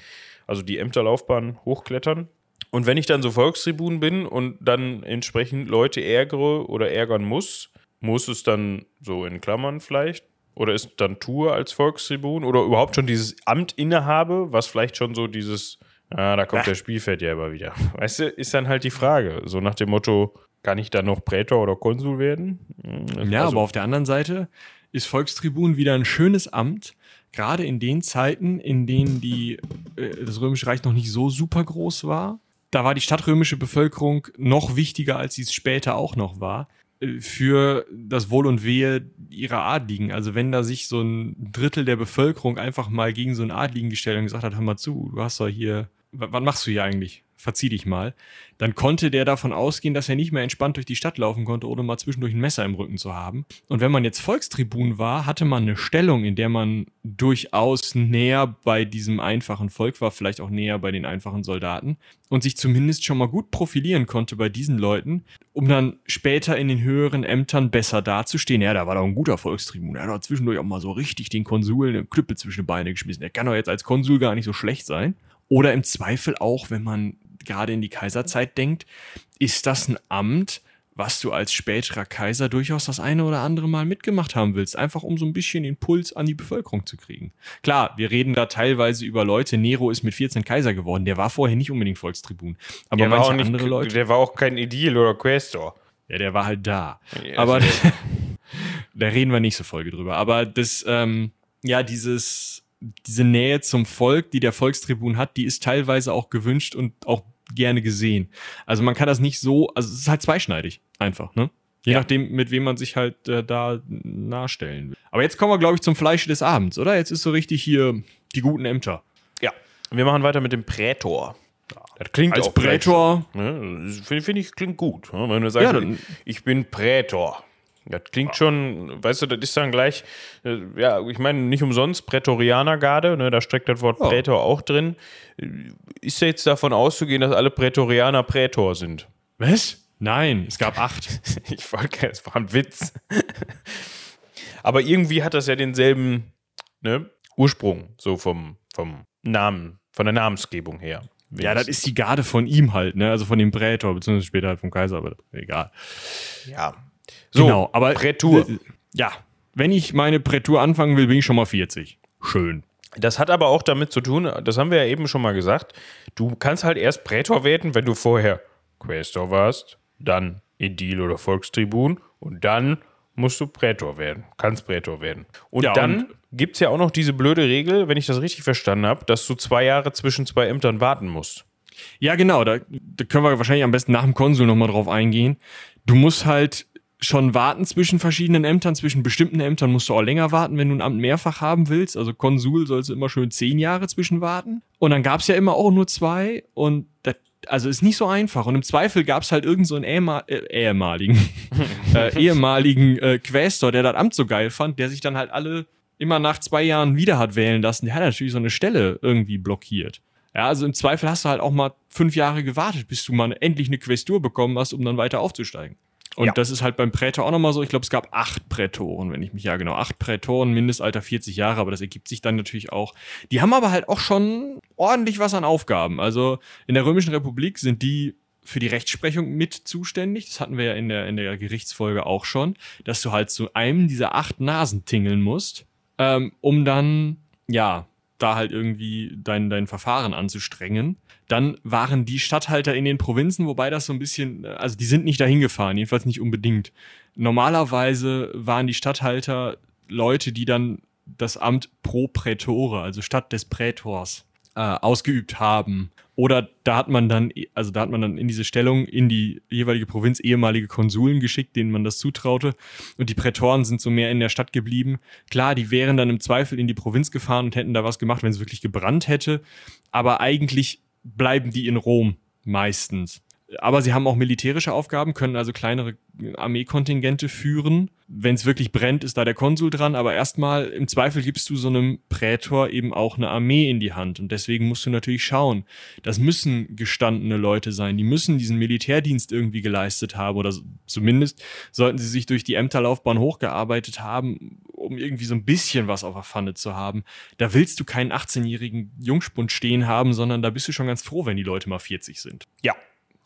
Also die Ämterlaufbahn hochklettern. Und wenn ich dann so Volkstribun bin und dann entsprechend Leute ärgere oder ärgern muss, muss es dann so in Klammern vielleicht? Oder ist dann Tour als Volkstribun oder überhaupt schon dieses Amt innehabe, was vielleicht schon so dieses Ah, da kommt Ach. der Spielfeldjäger wieder. Weißt du, ist dann halt die Frage. So nach dem Motto, kann ich dann noch Prätor oder Konsul werden? Hm, ja, also, aber auf der anderen Seite ist Volkstribun wieder ein schönes Amt, gerade in den Zeiten, in denen die, äh, das Römische Reich noch nicht so super groß war. Da war die stadtrömische Bevölkerung noch wichtiger, als sie es später auch noch war für das Wohl und Wehe ihrer Adligen. Also wenn da sich so ein Drittel der Bevölkerung einfach mal gegen so einen Adligen gestellt und gesagt hat, hör mal zu, du hast doch hier was machst du hier eigentlich? Verzieh dich mal. Dann konnte der davon ausgehen, dass er nicht mehr entspannt durch die Stadt laufen konnte, ohne mal zwischendurch ein Messer im Rücken zu haben. Und wenn man jetzt Volkstribun war, hatte man eine Stellung, in der man durchaus näher bei diesem einfachen Volk war, vielleicht auch näher bei den einfachen Soldaten und sich zumindest schon mal gut profilieren konnte bei diesen Leuten, um dann später in den höheren Ämtern besser dazustehen. Ja, da war doch ein guter Volkstribun. Er hat doch zwischendurch auch mal so richtig den Konsul eine Klüppe zwischen die Beine geschmissen. Der kann doch jetzt als Konsul gar nicht so schlecht sein. Oder im Zweifel auch, wenn man gerade in die Kaiserzeit denkt, ist das ein Amt, was du als späterer Kaiser durchaus das eine oder andere Mal mitgemacht haben willst, einfach um so ein bisschen den Puls an die Bevölkerung zu kriegen. Klar, wir reden da teilweise über Leute, Nero ist mit 14 Kaiser geworden, der war vorher nicht unbedingt Volkstribun, aber der manche nicht, andere Leute. Der war auch kein Edil oder Quästor. Ja, der war halt da. Ja, aber da reden wir nicht so Folge drüber. Aber das, ähm, ja, dieses diese Nähe zum Volk, die der Volkstribun hat, die ist teilweise auch gewünscht und auch gerne gesehen. Also man kann das nicht so, also es ist halt zweischneidig einfach, ne? Je ja. nachdem, mit wem man sich halt äh, da nachstellen will. Aber jetzt kommen wir, glaube ich, zum Fleisch des Abends, oder? Jetzt ist so richtig hier die guten Ämter. Ja. Wir machen weiter mit dem Prätor. Das klingt Als auch Prätor. Ne? Finde find ich, klingt gut. Ne? Wenn du sagst, ja, ich bin Prätor. Das klingt schon, weißt du, das ist dann gleich, äh, ja, ich meine, nicht umsonst Prätorianergarde, ne, da steckt das Wort oh. Prätor auch drin. Ist ja jetzt davon auszugehen, dass alle Prätorianer Prätor sind? Was? Nein, es gab acht. ich wollte, es war ein Witz. Aber irgendwie hat das ja denselben ne, Ursprung, so vom, vom Namen, von der Namensgebung her. Wenigstens. Ja, das ist die Garde von ihm halt, ne? Also von dem Prätor, beziehungsweise später halt vom Kaiser, aber egal. Ja, so, genau, aber Prätur. Ja, wenn ich meine Prätur anfangen will, bin ich schon mal 40. Schön. Das hat aber auch damit zu tun, das haben wir ja eben schon mal gesagt, du kannst halt erst Prätor werden, wenn du vorher Quästor warst, dann Edil oder Volkstribun und dann musst du Prätor werden, kannst Prätor werden. Und ja, dann gibt es ja auch noch diese blöde Regel, wenn ich das richtig verstanden habe, dass du zwei Jahre zwischen zwei Ämtern warten musst. Ja, genau, da, da können wir wahrscheinlich am besten nach dem Konsul nochmal drauf eingehen. Du musst halt schon warten zwischen verschiedenen Ämtern. Zwischen bestimmten Ämtern musst du auch länger warten, wenn du ein Amt mehrfach haben willst. Also Konsul sollst du immer schön zehn Jahre zwischen warten. Und dann gab es ja immer auch nur zwei. Und das, also ist nicht so einfach. Und im Zweifel gab es halt irgend so einen Ehema äh, ehemaligen, äh, ehemaligen äh, Quästor, der das Amt so geil fand, der sich dann halt alle immer nach zwei Jahren wieder hat wählen lassen. Der hat natürlich so eine Stelle irgendwie blockiert. Ja, also im Zweifel hast du halt auch mal fünf Jahre gewartet, bis du mal endlich eine Questur bekommen hast, um dann weiter aufzusteigen. Und ja. das ist halt beim Prätor auch nochmal so. Ich glaube, es gab acht Prätoren, wenn ich mich ja genau. Acht Prätoren, Mindestalter 40 Jahre, aber das ergibt sich dann natürlich auch. Die haben aber halt auch schon ordentlich was an Aufgaben. Also in der Römischen Republik sind die für die Rechtsprechung mit zuständig. Das hatten wir ja in der, in der Gerichtsfolge auch schon, dass du halt zu einem dieser acht Nasen tingeln musst, ähm, um dann, ja, da halt irgendwie dein, dein Verfahren anzustrengen. Dann waren die Statthalter in den Provinzen, wobei das so ein bisschen, äh, also die sind nicht dahin gefahren, jedenfalls nicht unbedingt. Normalerweise waren die Statthalter Leute, die dann das Amt pro Prätore, also statt des Prätors, äh, ausgeübt haben. Oder da hat man dann, also da hat man dann in diese Stellung in die jeweilige Provinz ehemalige Konsuln geschickt, denen man das zutraute. Und die Prätoren sind so mehr in der Stadt geblieben. Klar, die wären dann im Zweifel in die Provinz gefahren und hätten da was gemacht, wenn es wirklich gebrannt hätte. Aber eigentlich bleiben die in Rom meistens. Aber sie haben auch militärische Aufgaben, können also kleinere Armeekontingente führen. Wenn es wirklich brennt, ist da der Konsul dran. Aber erstmal, im Zweifel gibst du so einem Prätor eben auch eine Armee in die Hand. Und deswegen musst du natürlich schauen. Das müssen gestandene Leute sein. Die müssen diesen Militärdienst irgendwie geleistet haben. Oder zumindest sollten sie sich durch die Ämterlaufbahn hochgearbeitet haben, um irgendwie so ein bisschen was auf der Pfanne zu haben. Da willst du keinen 18-jährigen Jungspund stehen haben, sondern da bist du schon ganz froh, wenn die Leute mal 40 sind. Ja,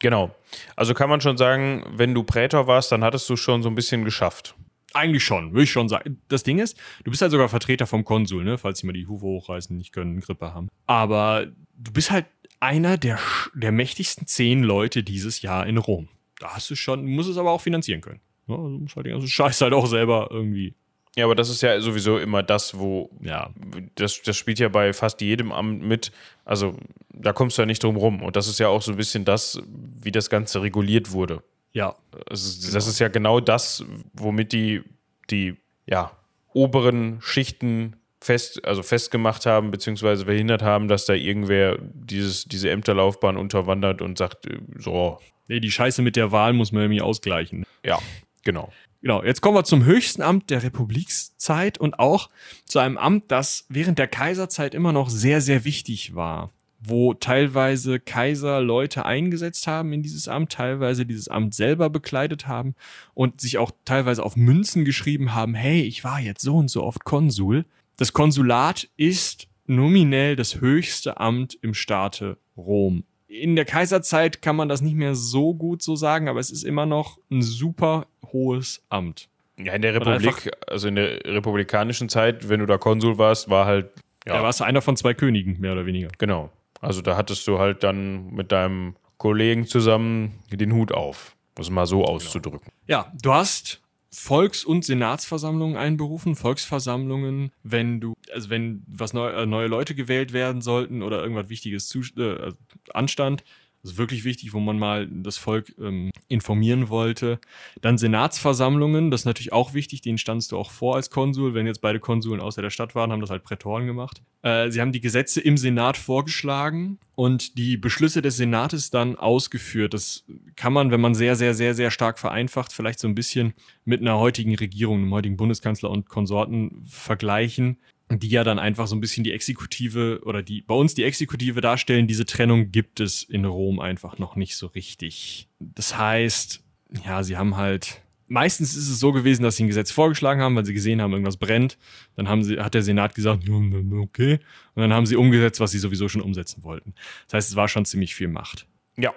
Genau. Also kann man schon sagen, wenn du Prätor warst, dann hattest du schon so ein bisschen geschafft. Eigentlich schon, würde ich schon sagen. Das Ding ist, du bist halt sogar Vertreter vom Konsul, ne? falls die mal die Hufe hochreißen, nicht können, Grippe haben. Aber du bist halt einer der, der mächtigsten zehn Leute dieses Jahr in Rom. Da hast du schon, muss es aber auch finanzieren können. Ja, also muss halt den ganzen Scheiß halt auch selber irgendwie. Ja, aber das ist ja sowieso immer das, wo. Ja. Das, das spielt ja bei fast jedem Amt mit. Also, da kommst du ja nicht drum rum. Und das ist ja auch so ein bisschen das, wie das Ganze reguliert wurde. Ja. Also, das ist ja genau das, womit die, die ja, oberen Schichten fest, also festgemacht haben, beziehungsweise verhindert haben, dass da irgendwer dieses, diese Ämterlaufbahn unterwandert und sagt, äh, so. Nee, die Scheiße mit der Wahl muss man irgendwie ausgleichen. Ja, genau. Genau, jetzt kommen wir zum höchsten Amt der Republikszeit und auch zu einem Amt, das während der Kaiserzeit immer noch sehr, sehr wichtig war, wo teilweise Kaiser Leute eingesetzt haben in dieses Amt, teilweise dieses Amt selber bekleidet haben und sich auch teilweise auf Münzen geschrieben haben, hey, ich war jetzt so und so oft Konsul. Das Konsulat ist nominell das höchste Amt im Staate Rom. In der Kaiserzeit kann man das nicht mehr so gut so sagen, aber es ist immer noch ein super hohes Amt. Ja, in der Republik, also in der republikanischen Zeit, wenn du da Konsul warst, war halt. Ja, da warst du einer von zwei Königen, mehr oder weniger. Genau. Also da hattest du halt dann mit deinem Kollegen zusammen den Hut auf, um es mal so auszudrücken. Ja, du hast Volks- und Senatsversammlungen einberufen, Volksversammlungen, wenn du, also wenn was neu, äh, neue Leute gewählt werden sollten oder irgendwas Wichtiges zu, äh, anstand, also wirklich wichtig, wo man mal das Volk ähm, informieren wollte. Dann Senatsversammlungen, das ist natürlich auch wichtig, denen standst du auch vor als Konsul. Wenn jetzt beide Konsuln außer der Stadt waren, haben das halt Prätoren gemacht. Äh, sie haben die Gesetze im Senat vorgeschlagen und die Beschlüsse des Senates dann ausgeführt. Das kann man, wenn man sehr, sehr, sehr, sehr stark vereinfacht, vielleicht so ein bisschen mit einer heutigen Regierung, einem heutigen Bundeskanzler und Konsorten vergleichen die ja dann einfach so ein bisschen die Exekutive oder die bei uns die Exekutive darstellen, diese Trennung gibt es in Rom einfach noch nicht so richtig. Das heißt, ja, sie haben halt meistens ist es so gewesen, dass sie ein Gesetz vorgeschlagen haben, weil sie gesehen haben, irgendwas brennt. Dann haben sie, hat der Senat gesagt, okay. Und dann haben sie umgesetzt, was sie sowieso schon umsetzen wollten. Das heißt, es war schon ziemlich viel Macht. Ja.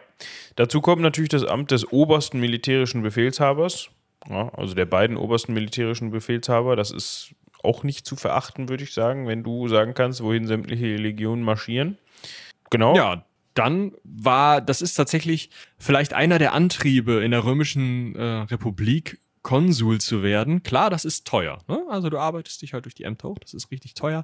Dazu kommt natürlich das Amt des obersten militärischen Befehlshabers. Ja, also der beiden obersten militärischen Befehlshaber. Das ist auch nicht zu verachten, würde ich sagen, wenn du sagen kannst, wohin sämtliche Legionen marschieren. Genau. Ja, dann war, das ist tatsächlich vielleicht einer der Antriebe in der römischen äh, Republik, Konsul zu werden. Klar, das ist teuer. Ne? Also du arbeitest dich halt durch die Ämter hoch, das ist richtig teuer.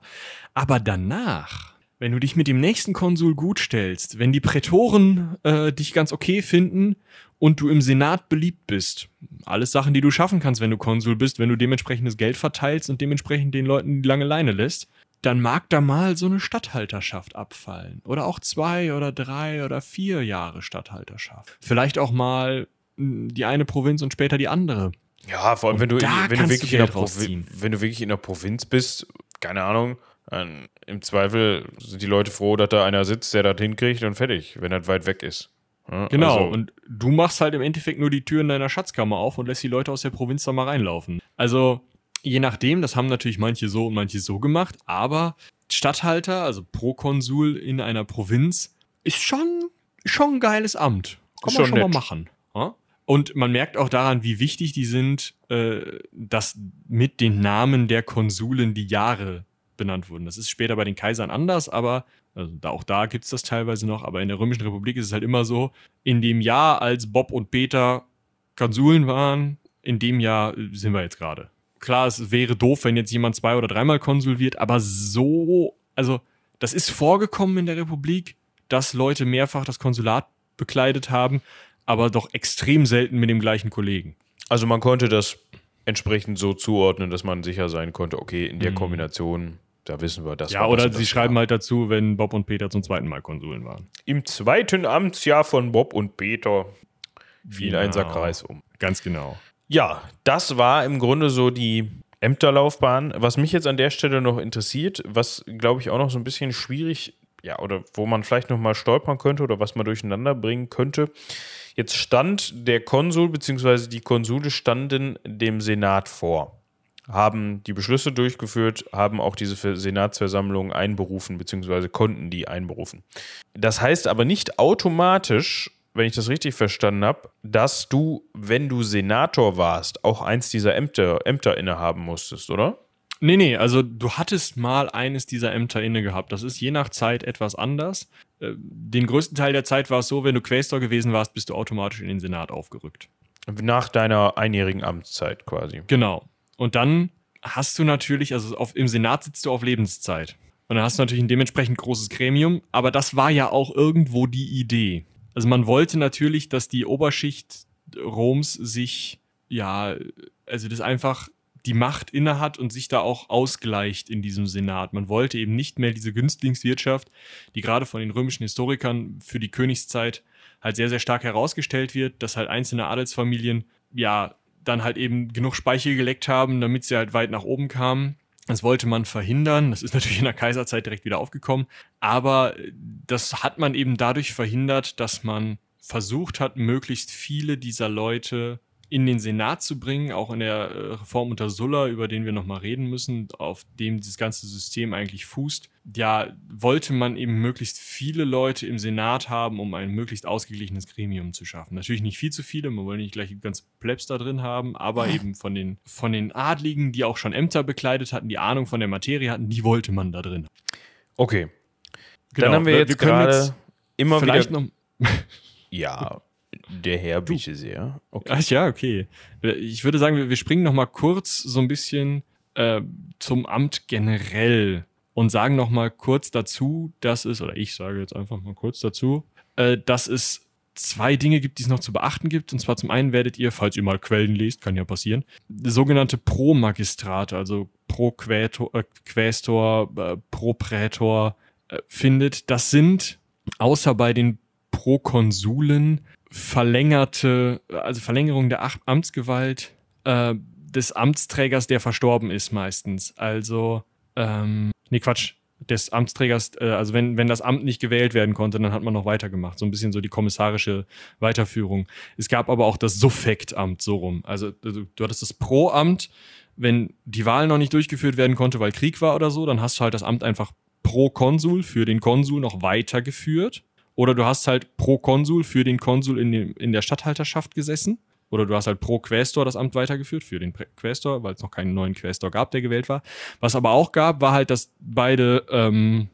Aber danach, wenn du dich mit dem nächsten Konsul gut stellst, wenn die Prätoren äh, dich ganz okay finden und du im Senat beliebt bist, alles Sachen, die du schaffen kannst, wenn du Konsul bist, wenn du dementsprechendes Geld verteilst und dementsprechend den Leuten die lange Leine lässt, dann mag da mal so eine Statthalterschaft abfallen. Oder auch zwei oder drei oder vier Jahre Statthalterschaft. Vielleicht auch mal hm, die eine Provinz und später die andere. Ja, vor allem, wenn du, wenn, du wirklich du in der wenn du wirklich in der Provinz bist, keine Ahnung, im Zweifel sind die Leute froh, dass da einer sitzt, der das hinkriegt und fertig, wenn das weit weg ist. Ja, genau, also, und du machst halt im Endeffekt nur die Türen deiner Schatzkammer auf und lässt die Leute aus der Provinz da mal reinlaufen. Also, je nachdem, das haben natürlich manche so und manche so gemacht, aber Statthalter, also Prokonsul in einer Provinz, ist schon, schon ein geiles Amt. Kann man schon nett. mal machen. Ja? Und man merkt auch daran, wie wichtig die sind, äh, dass mit den Namen der Konsulen die Jahre benannt wurden. Das ist später bei den Kaisern anders, aber also da, auch da gibt es das teilweise noch, aber in der Römischen Republik ist es halt immer so, in dem Jahr, als Bob und Peter Konsuln waren, in dem Jahr sind wir jetzt gerade klar, es wäre doof, wenn jetzt jemand zwei- oder dreimal Konsul wird, aber so, also das ist vorgekommen in der Republik, dass Leute mehrfach das Konsulat bekleidet haben, aber doch extrem selten mit dem gleichen Kollegen. Also man konnte das entsprechend so zuordnen, dass man sicher sein konnte, okay, in der mhm. Kombination, da wissen wir, das Ja, oder sie schreiben war. halt dazu, wenn Bob und Peter zum zweiten Mal Konsuln waren. Im zweiten Amtsjahr von Bob und Peter fiel genau. ein Sack Reis um. Ganz genau. Ja, das war im Grunde so die Ämterlaufbahn. Was mich jetzt an der Stelle noch interessiert, was glaube ich auch noch so ein bisschen schwierig, ja, oder wo man vielleicht noch mal stolpern könnte oder was man durcheinander bringen könnte. Jetzt stand der Konsul bzw. die Konsule standen dem Senat vor, haben die Beschlüsse durchgeführt, haben auch diese Senatsversammlung einberufen bzw. konnten die einberufen. Das heißt aber nicht automatisch, wenn ich das richtig verstanden habe, dass du, wenn du Senator warst, auch eins dieser Ämter, Ämter innehaben musstest, oder? Nee, nee, also du hattest mal eines dieser Ämter inne gehabt. Das ist je nach Zeit etwas anders. äh, den größten Teil der Zeit war es so, wenn du Quästor gewesen warst, bist du automatisch in den Senat aufgerückt. Nach deiner einjährigen Amtszeit quasi. Genau. Und dann hast du natürlich, also auf, im Senat sitzt du auf Lebenszeit. Und dann hast du natürlich ein dementsprechend großes Gremium, aber das war ja auch irgendwo die Idee. Also man wollte natürlich, dass die Oberschicht Roms sich, ja, also das einfach die Macht innehat und sich da auch ausgleicht in diesem Senat. Man wollte eben nicht mehr diese Günstlingswirtschaft, die gerade von den römischen Historikern für die Königszeit halt sehr, sehr stark herausgestellt wird, dass halt einzelne Adelsfamilien ja dann halt eben genug Speichel geleckt haben, damit sie halt weit nach oben kamen. Das wollte man verhindern. Das ist natürlich in der Kaiserzeit direkt wieder aufgekommen. Aber das hat man eben dadurch verhindert, dass man versucht hat, möglichst viele dieser Leute in den Senat zu bringen, auch in der äh, Reform unter Sulla, über den wir nochmal reden müssen, auf dem dieses ganze System eigentlich fußt, ja, wollte man eben möglichst viele Leute im Senat haben, um ein möglichst ausgeglichenes Gremium zu schaffen. Natürlich nicht viel zu viele, man wollte nicht gleich ganz Plebs da drin haben, aber eben von den, von den Adligen, die auch schon Ämter bekleidet hatten, die Ahnung von der Materie hatten, die wollte man da drin. Okay. Genau. Dann haben wir jetzt wir können gerade immer Vielleicht wieder. noch. Ja, der Herr bitte sehr. Okay. Ach ja, okay. Ich würde sagen, wir, wir springen noch mal kurz so ein bisschen äh, zum Amt generell und sagen noch mal kurz dazu, dass es, oder ich sage jetzt einfach mal kurz dazu, äh, dass es zwei Dinge gibt, die es noch zu beachten gibt. Und zwar zum einen werdet ihr, falls ihr mal Quellen lest, kann ja passieren, sogenannte Pro-Magistrate, also Pro-Quästor, äh, Quästor, äh, Pro-Prätor äh, findet. Das sind außer bei den Prokonsulen verlängerte, also Verlängerung der Amtsgewalt äh, des Amtsträgers, der verstorben ist meistens. Also, ähm, nee, Quatsch, des Amtsträgers, äh, also wenn, wenn das Amt nicht gewählt werden konnte, dann hat man noch weitergemacht. So ein bisschen so die kommissarische Weiterführung. Es gab aber auch das Suffektamt, so rum. Also du, du hattest das Pro-Amt, wenn die Wahl noch nicht durchgeführt werden konnte, weil Krieg war oder so, dann hast du halt das Amt einfach pro Konsul für den Konsul noch weitergeführt. Oder du hast halt pro Konsul für den Konsul in, dem, in der Statthalterschaft gesessen. Oder du hast halt pro Quästor das Amt weitergeführt für den Quästor, weil es noch keinen neuen Quästor gab, der gewählt war. Was aber auch gab, war halt, dass beide, ähm,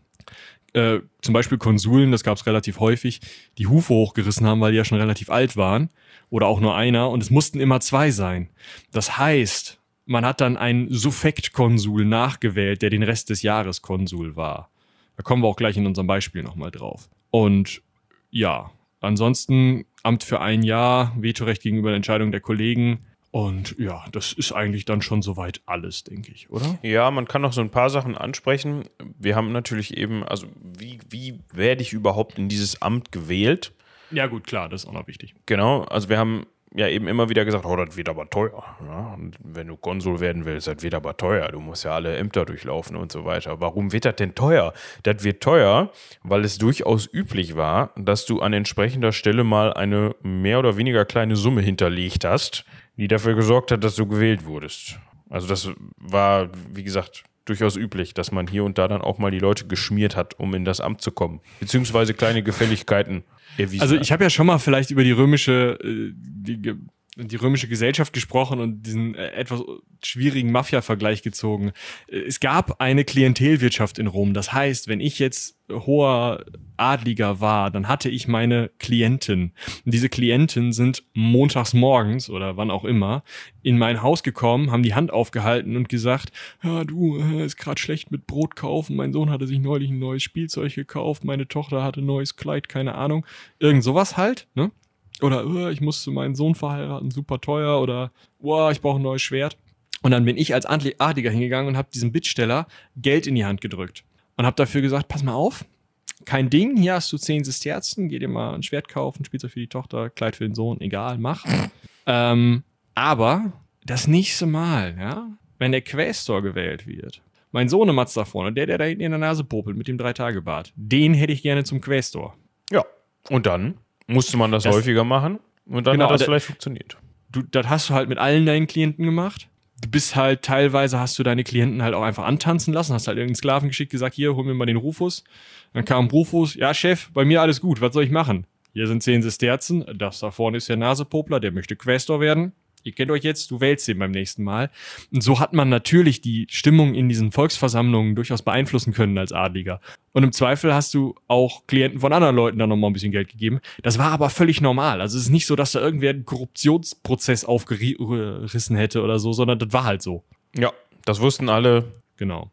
äh, zum Beispiel Konsuln, das gab es relativ häufig, die Hufe hochgerissen haben, weil die ja schon relativ alt waren. Oder auch nur einer. Und es mussten immer zwei sein. Das heißt, man hat dann einen Suffektkonsul nachgewählt, der den Rest des Jahres Konsul war. Da kommen wir auch gleich in unserem Beispiel nochmal drauf. Und ja, ansonsten Amt für ein Jahr, Vetorecht gegenüber der Entscheidung der Kollegen. Und ja, das ist eigentlich dann schon soweit alles, denke ich, oder? Ja, man kann noch so ein paar Sachen ansprechen. Wir haben natürlich eben, also wie, wie werde ich überhaupt in dieses Amt gewählt? Ja, gut, klar, das ist auch noch wichtig. Genau, also wir haben ja eben immer wieder gesagt, oh, das wird aber teuer. Ja? Und wenn du Konsul werden willst, das wird aber teuer. Du musst ja alle Ämter durchlaufen und so weiter. Warum wird das denn teuer? Das wird teuer, weil es durchaus üblich war, dass du an entsprechender Stelle mal eine mehr oder weniger kleine Summe hinterlegt hast, die dafür gesorgt hat, dass du gewählt wurdest. Also das war, wie gesagt, durchaus üblich, dass man hier und da dann auch mal die Leute geschmiert hat, um in das Amt zu kommen. Beziehungsweise kleine Gefälligkeiten erwiesen Also ich habe ja schon mal vielleicht über die römische, äh, die, die römische Gesellschaft gesprochen und diesen äh, etwas schwierigen Mafia-Vergleich gezogen. Äh, Es gab eine Klientelwirtschaft in Rom. Das heißt, wenn ich jetzt hoher Adliger war, dann hatte ich meine Klienten. Und diese Klienten sind montags morgens oder wann auch immer in mein Haus gekommen, haben die Hand aufgehalten und gesagt, ja du, äh, ist gerade schlecht mit Brot kaufen. Mein Sohn hatte sich neulich ein neues Spielzeug gekauft, meine Tochter hatte ein neues Kleid, keine Ahnung. Irgend sowas halt, ne? Oder äh, ich musste meinen Sohn verheiraten, super teuer. Oder boah, ich brauche ein neues Schwert. Und dann bin ich als Adli- Adliger hingegangen und habe diesem Bittsteller Geld in die Hand gedrückt. Und habe dafür gesagt, pass mal auf, kein Ding, hier hast du 10 Sesterzen, geh dir mal ein Schwert kaufen, Spielzeug für die Tochter, Kleid für den Sohn, egal, mach. ähm, aber das nächste Mal, ja, wenn der Quästor gewählt wird, mein Sohnematz da vorne, der, der da hinten in der Nase popelt mit dem Drei-Tage-Bart, den hätte ich gerne zum Quästor. Ja. Und dann musste man das, Das- häufiger machen und dann Genau, hat das der- vielleicht funktioniert. du, das hast du halt mit allen deinen Klienten gemacht. Du bist halt teilweise hast du deine Klienten halt auch einfach antanzen lassen, hast halt irgendeinen Sklaven geschickt, gesagt, hier, hol mir mal den Rufus. Dann kam Rufus, ja, Chef, bei mir alles gut, was soll ich machen? Hier sind zehn Sesterzen, das da vorne ist der Nasepopler, der möchte Questor werden. Ihr kennt euch jetzt, du wählst den beim nächsten Mal. Und so hat man natürlich die Stimmung in diesen Volksversammlungen durchaus beeinflussen können als Adliger. Und im Zweifel hast du auch Klienten von anderen Leuten dann nochmal ein bisschen Geld gegeben. Das war aber völlig normal. Also es ist nicht so, dass da irgendwer einen Korruptionsprozess aufgerissen hätte oder so, sondern das war halt so. Ja, das wussten alle. Genau.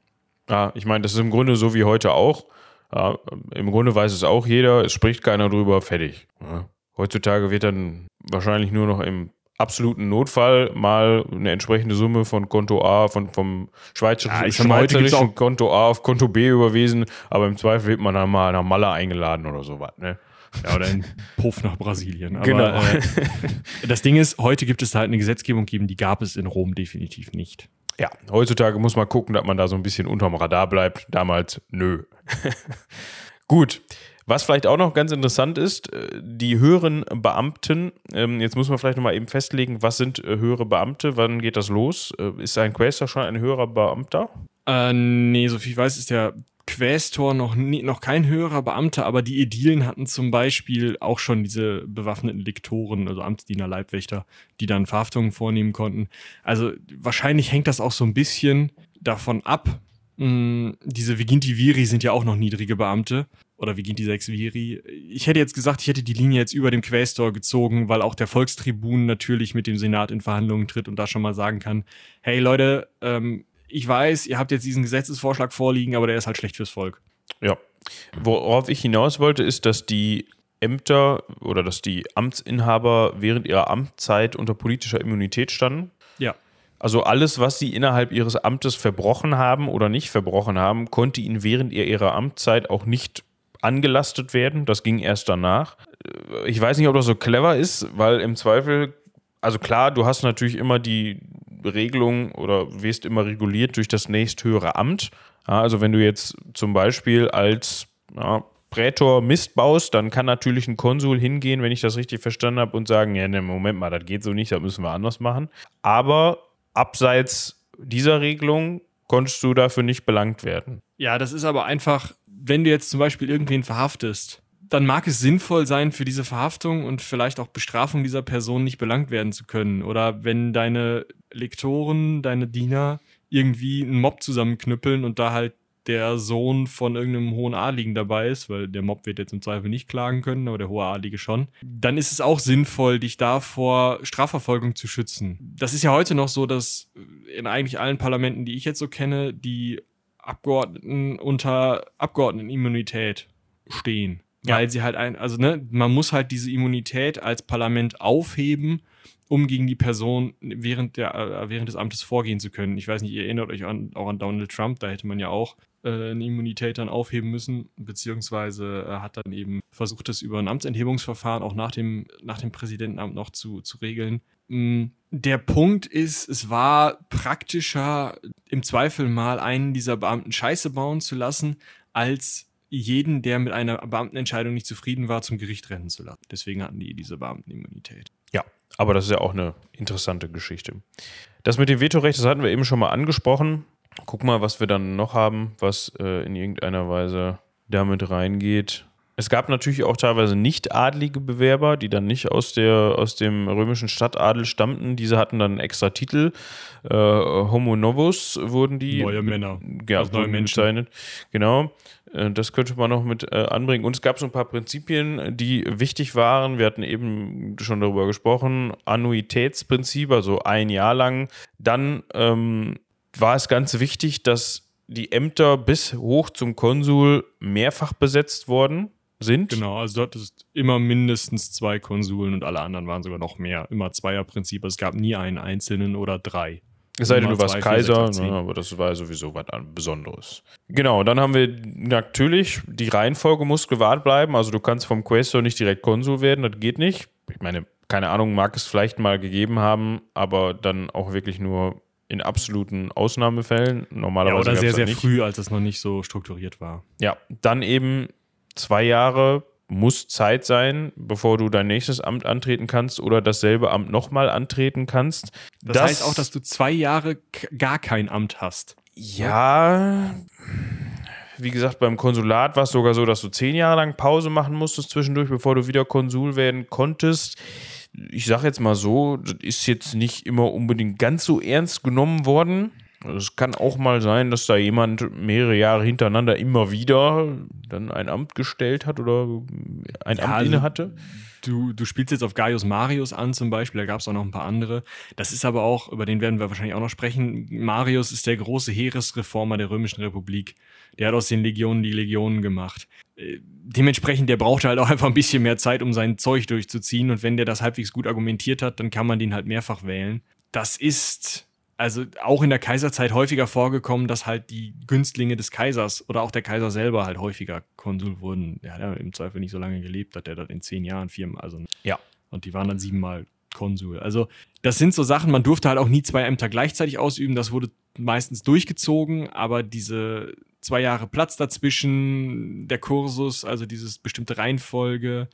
Ja, ich meine, das ist im Grunde so wie heute auch. Ja, Im Grunde weiß es auch jeder, es spricht keiner drüber, fertig. Ja. Heutzutage wird dann wahrscheinlich nur noch im absoluten Notfall mal eine entsprechende Summe von Konto A, von, vom schweizerischen, Ja, schweizerischen Konto A auf Konto B überwiesen, aber im Zweifel wird man dann mal nach Malle eingeladen oder sowas. Ne? Ja, oder ein Puff nach Brasilien. Aber, Genau. Äh, das Ding ist, heute gibt es halt eine Gesetzgebung geben, die gab es in Rom definitiv nicht. Ja, heutzutage muss man gucken, dass man da so ein bisschen unterm Radar bleibt. Damals, nö. Gut. Was vielleicht auch noch ganz interessant ist, äh, die höheren Beamten, ähm, jetzt muss man vielleicht nochmal eben festlegen, was sind äh, höhere Beamte, wann geht das los? Äh, Ist ein Quaestor schon ein höherer Beamter? Äh, nee, so viel ich weiß, ist der Quästor noch, nie, noch kein höherer Beamter, aber die Ädilen hatten zum Beispiel auch schon diese bewaffneten Lektoren, also Amtsdiener, Leibwächter, die dann Verhaftungen vornehmen konnten. Also wahrscheinlich hängt das auch so ein bisschen davon ab. Mh, diese Viginti Viri sind ja auch noch niedrige Beamte. Oder Viginti 6 Viri. Ich hätte jetzt gesagt, ich hätte die Linie jetzt über dem Quästor gezogen, weil auch der Volkstribun natürlich mit dem Senat in Verhandlungen tritt und da schon mal sagen kann, hey Leute, ähm, ich weiß, ihr habt jetzt diesen Gesetzesvorschlag vorliegen, aber der ist halt schlecht fürs Volk. Ja. Worauf ich hinaus wollte, ist, dass die Ämter oder dass die Amtsinhaber während ihrer Amtszeit unter politischer Immunität standen. Ja. Also alles, was sie innerhalb ihres Amtes verbrochen haben oder nicht verbrochen haben, konnte ihnen während ihrer Amtszeit auch nicht angelastet werden. Das ging erst danach. Ich weiß nicht, ob das so clever ist, weil im Zweifel, also klar, du hast natürlich immer die Regelung oder wirst immer reguliert durch das nächsthöhere Amt. Also wenn du jetzt zum Beispiel als ja, Prätor Mist baust, dann kann natürlich ein Konsul hingehen, wenn ich das richtig verstanden habe, und sagen, ja, ne, Moment mal, das geht so nicht, das müssen wir anders machen. Aber abseits dieser Regelung konntest du dafür nicht belangt werden. Ja, das ist aber einfach, wenn du jetzt zum Beispiel irgendwen verhaftest, dann mag es sinnvoll sein, für diese Verhaftung und vielleicht auch Bestrafung dieser Person nicht belangt werden zu können. Oder wenn deine Lektoren, deine Diener irgendwie einen Mob zusammenknüppeln und da halt der Sohn von irgendeinem hohen Adligen dabei ist, weil der Mob wird jetzt im Zweifel nicht klagen können, aber der hohe Adlige schon, dann ist es auch sinnvoll, dich da vor Strafverfolgung zu schützen. Das ist ja heute noch so, dass in eigentlich allen Parlamenten, die ich jetzt so kenne, die Abgeordneten unter Abgeordnetenimmunität stehen. Ja. Weil sie halt ein, also ne, man muss halt diese Immunität als Parlament aufheben, um gegen die Person während, der, äh, während des Amtes vorgehen zu können. Ich weiß nicht, ihr erinnert euch an, auch an Donald Trump, da hätte man ja auch äh, eine Immunität dann aufheben müssen, beziehungsweise äh, hat dann eben versucht, das über ein Amtsenthebungsverfahren auch nach dem, nach dem Präsidentenamt noch zu, zu regeln. Mm, Der Punkt ist, es war praktischer, im Zweifel mal einen dieser Beamten Scheiße bauen zu lassen, als jeden, der mit einer Beamtenentscheidung nicht zufrieden war, zum Gericht rennen zu lassen. Deswegen hatten die diese Beamtenimmunität. Ja, aber das ist ja auch eine interessante Geschichte. Das mit dem Vetorecht, das hatten wir eben schon mal angesprochen. Guck mal, was wir dann noch haben, was äh, in irgendeiner Weise damit reingeht. Es gab natürlich auch teilweise nicht adlige Bewerber, die dann nicht aus, der, aus dem römischen Stadtadel stammten. Diese hatten dann einen extra Titel. Äh, Homo novus wurden die. Neue Männer. Ja, Also neue wurden Menschen. bezeichnet. Genau. Äh, Das könnte man noch mit äh, anbringen. Und es gab so ein paar Prinzipien, die wichtig waren. Wir hatten eben schon darüber gesprochen. Annuitätsprinzip, also ein Jahr lang. Dann ähm, war es ganz wichtig, dass die Ämter bis hoch zum Konsul mehrfach besetzt worden sind. Genau, also dort ist immer mindestens zwei Konsuln und alle anderen waren sogar noch mehr. Immer Zweierprinzip. Also es gab nie einen einzelnen oder drei. Es sei denn, du warst Kaiser, zehn. ne, aber das war ja sowieso was Besonderes. Genau, dann haben wir natürlich, die Reihenfolge muss gewahrt bleiben. Also du kannst vom Quaestor nicht direkt Konsul werden, das geht nicht. Ich meine, keine Ahnung, mag es vielleicht mal gegeben haben, aber dann auch wirklich nur in absoluten Ausnahmefällen. Ja, Normalerweise oder gab's sehr, sehr nicht. früh, als es noch nicht so strukturiert war. Ja, dann eben zwei Jahre muss Zeit sein, bevor du dein nächstes Amt antreten kannst oder dasselbe Amt nochmal antreten kannst. Das, heißt auch, dass du zwei Jahre gar kein Amt hast. Ja, wie gesagt, beim Konsulat war es sogar so, dass du zehn Jahre lang Pause machen musstest zwischendurch, bevor du wieder Konsul werden konntest. ich sage jetzt mal so, das ist jetzt nicht immer unbedingt ganz so ernst genommen worden. Es kann auch mal sein, dass da jemand mehrere Jahre hintereinander immer wieder dann ein Amt gestellt hat oder ein Ja, Amt also- inne hatte. Du, du spielst jetzt auf Gaius Marius an zum Beispiel, da gab es auch noch ein paar andere. Das ist aber auch, über den werden wir wahrscheinlich auch noch sprechen. Marius ist der große Heeresreformer der Römischen Republik. Der hat aus den Legionen die Legionen gemacht. Äh, Dementsprechend, der brauchte halt auch einfach ein bisschen mehr Zeit, um sein Zeug durchzuziehen. Und wenn der das halbwegs gut argumentiert hat, dann kann man den halt mehrfach wählen. Das ist also auch in der Kaiserzeit häufiger vorgekommen, dass halt die Günstlinge des Kaisers oder auch der Kaiser selber halt häufiger Konsul wurden. Der hat ja im Zweifel nicht so lange gelebt, hat der das in zehn Jahren viermal, also Ja. und die waren dann siebenmal Konsul. Also das sind so Sachen, man durfte halt auch nie zwei Ämter gleichzeitig ausüben, das wurde meistens durchgezogen, aber diese zwei Jahre Platz dazwischen, der Kursus, also dieses bestimmte Reihenfolge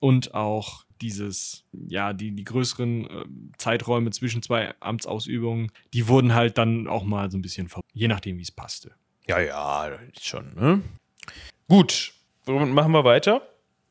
und auch dieses, ja, die, die größeren äh, Zeiträume zwischen zwei Amtsausübungen, die wurden halt dann auch mal so ein bisschen, je nachdem, wie es passte. Ja, ja, schon, ne? Gut, machen wir weiter?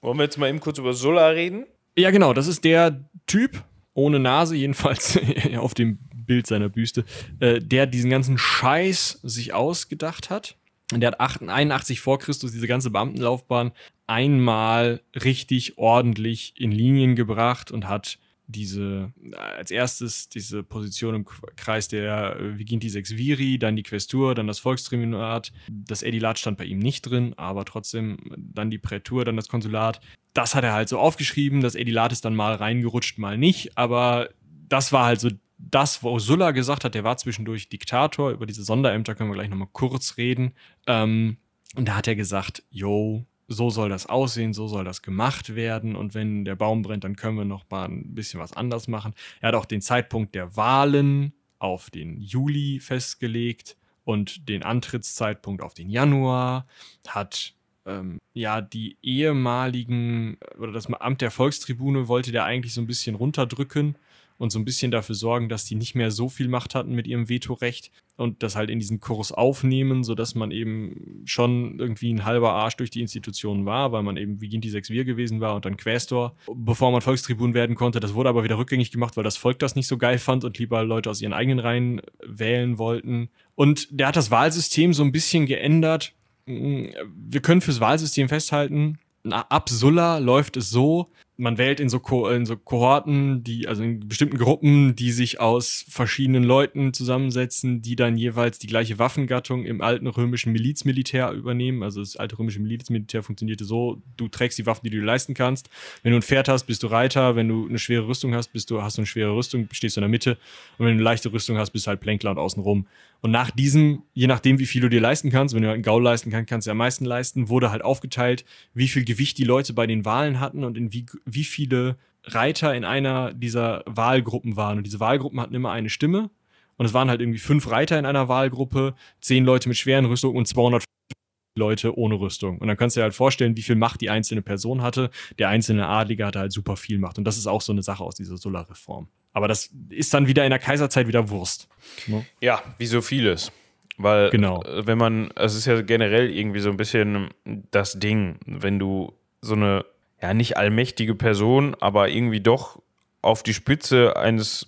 Wollen wir jetzt mal eben kurz über Sulla reden? Ja, genau, das ist der Typ, ohne Nase, jedenfalls auf dem Bild seiner Büste, äh, der diesen ganzen Scheiß sich ausgedacht hat. Und Der hat 81 vor Christus diese ganze Beamtenlaufbahn einmal richtig ordentlich in Linien gebracht und hat diese, äh, als erstes diese Position im Kreis der äh, Viginti Sex Viri, dann die Questur, dann das Volkstribunat. Das Ädilat stand bei ihm nicht drin, aber trotzdem dann die Prätur, dann das Konsulat. Das hat er halt so aufgeschrieben. Das Ädilat ist dann mal reingerutscht, mal nicht. Aber das war halt so das, wo Sulla gesagt hat, der war zwischendurch Diktator. Über diese Sonderämter können wir gleich nochmal kurz reden. Ähm, und da hat er gesagt, yo, so soll das aussehen, so soll das gemacht werden. Und wenn der Baum brennt, dann können wir noch mal ein bisschen was anders machen. Er hat auch den Zeitpunkt der Wahlen auf den Juli festgelegt und den Antrittszeitpunkt auf den Januar. Hat ähm, ja die ehemaligen oder das Amt der Volkstribune wollte der eigentlich so ein bisschen runterdrücken und so ein bisschen dafür sorgen, dass die nicht mehr so viel Macht hatten mit ihrem Vetorecht und das halt in diesen Kurs aufnehmen, sodass man eben schon irgendwie ein halber Arsch durch die Institutionen war, weil man eben Viginti Sex Wir gewesen war und dann Quästor, bevor man Volkstribun werden konnte. Das wurde aber wieder rückgängig gemacht, weil das Volk das nicht so geil fand und lieber Leute aus ihren eigenen Reihen wählen wollten. Und der hat das Wahlsystem so ein bisschen geändert. Wir können fürs Wahlsystem festhalten, ab Sulla läuft es so, man wählt in so, Ko in so Kohorten, die, also in bestimmten Gruppen, die sich aus verschiedenen Leuten zusammensetzen, die dann jeweils die gleiche Waffengattung im alten römischen Milizmilitär übernehmen. Also das alte römische Milizmilitär funktionierte so, du trägst die Waffen, die du dir leisten kannst. Wenn du ein Pferd hast, bist du Reiter. Wenn du eine schwere Rüstung hast, bist du, hast du eine schwere Rüstung, stehst du in der Mitte. Und wenn du eine leichte Rüstung hast, bist du halt Plänkler und außenrum. Und nach diesem, je nachdem, wie viel du dir leisten kannst, wenn du halt einen Gaul leisten kannst, kannst du am meisten leisten, wurde halt aufgeteilt, wie viel Gewicht die Leute bei den Wahlen hatten und in wie, wie viele Reiter in einer dieser Wahlgruppen waren. Und diese Wahlgruppen hatten immer eine Stimme. Und es waren halt irgendwie fünf Reiter in einer Wahlgruppe, zehn Leute mit schweren Rüstungen und 200 Leute ohne Rüstung. Und dann kannst du dir halt vorstellen, wie viel Macht die einzelne Person hatte. Der einzelne Adlige hatte halt super viel Macht. Und das ist auch so eine Sache aus dieser Sulla-Reform. Aber das ist dann wieder in der Kaiserzeit wieder Wurst. Ne? Ja, wie so vieles. Weil, Genau. äh, wenn man, also es ist ja generell irgendwie so ein bisschen das Ding, wenn du so eine, ja, nicht allmächtige Person, aber irgendwie doch auf die Spitze eines,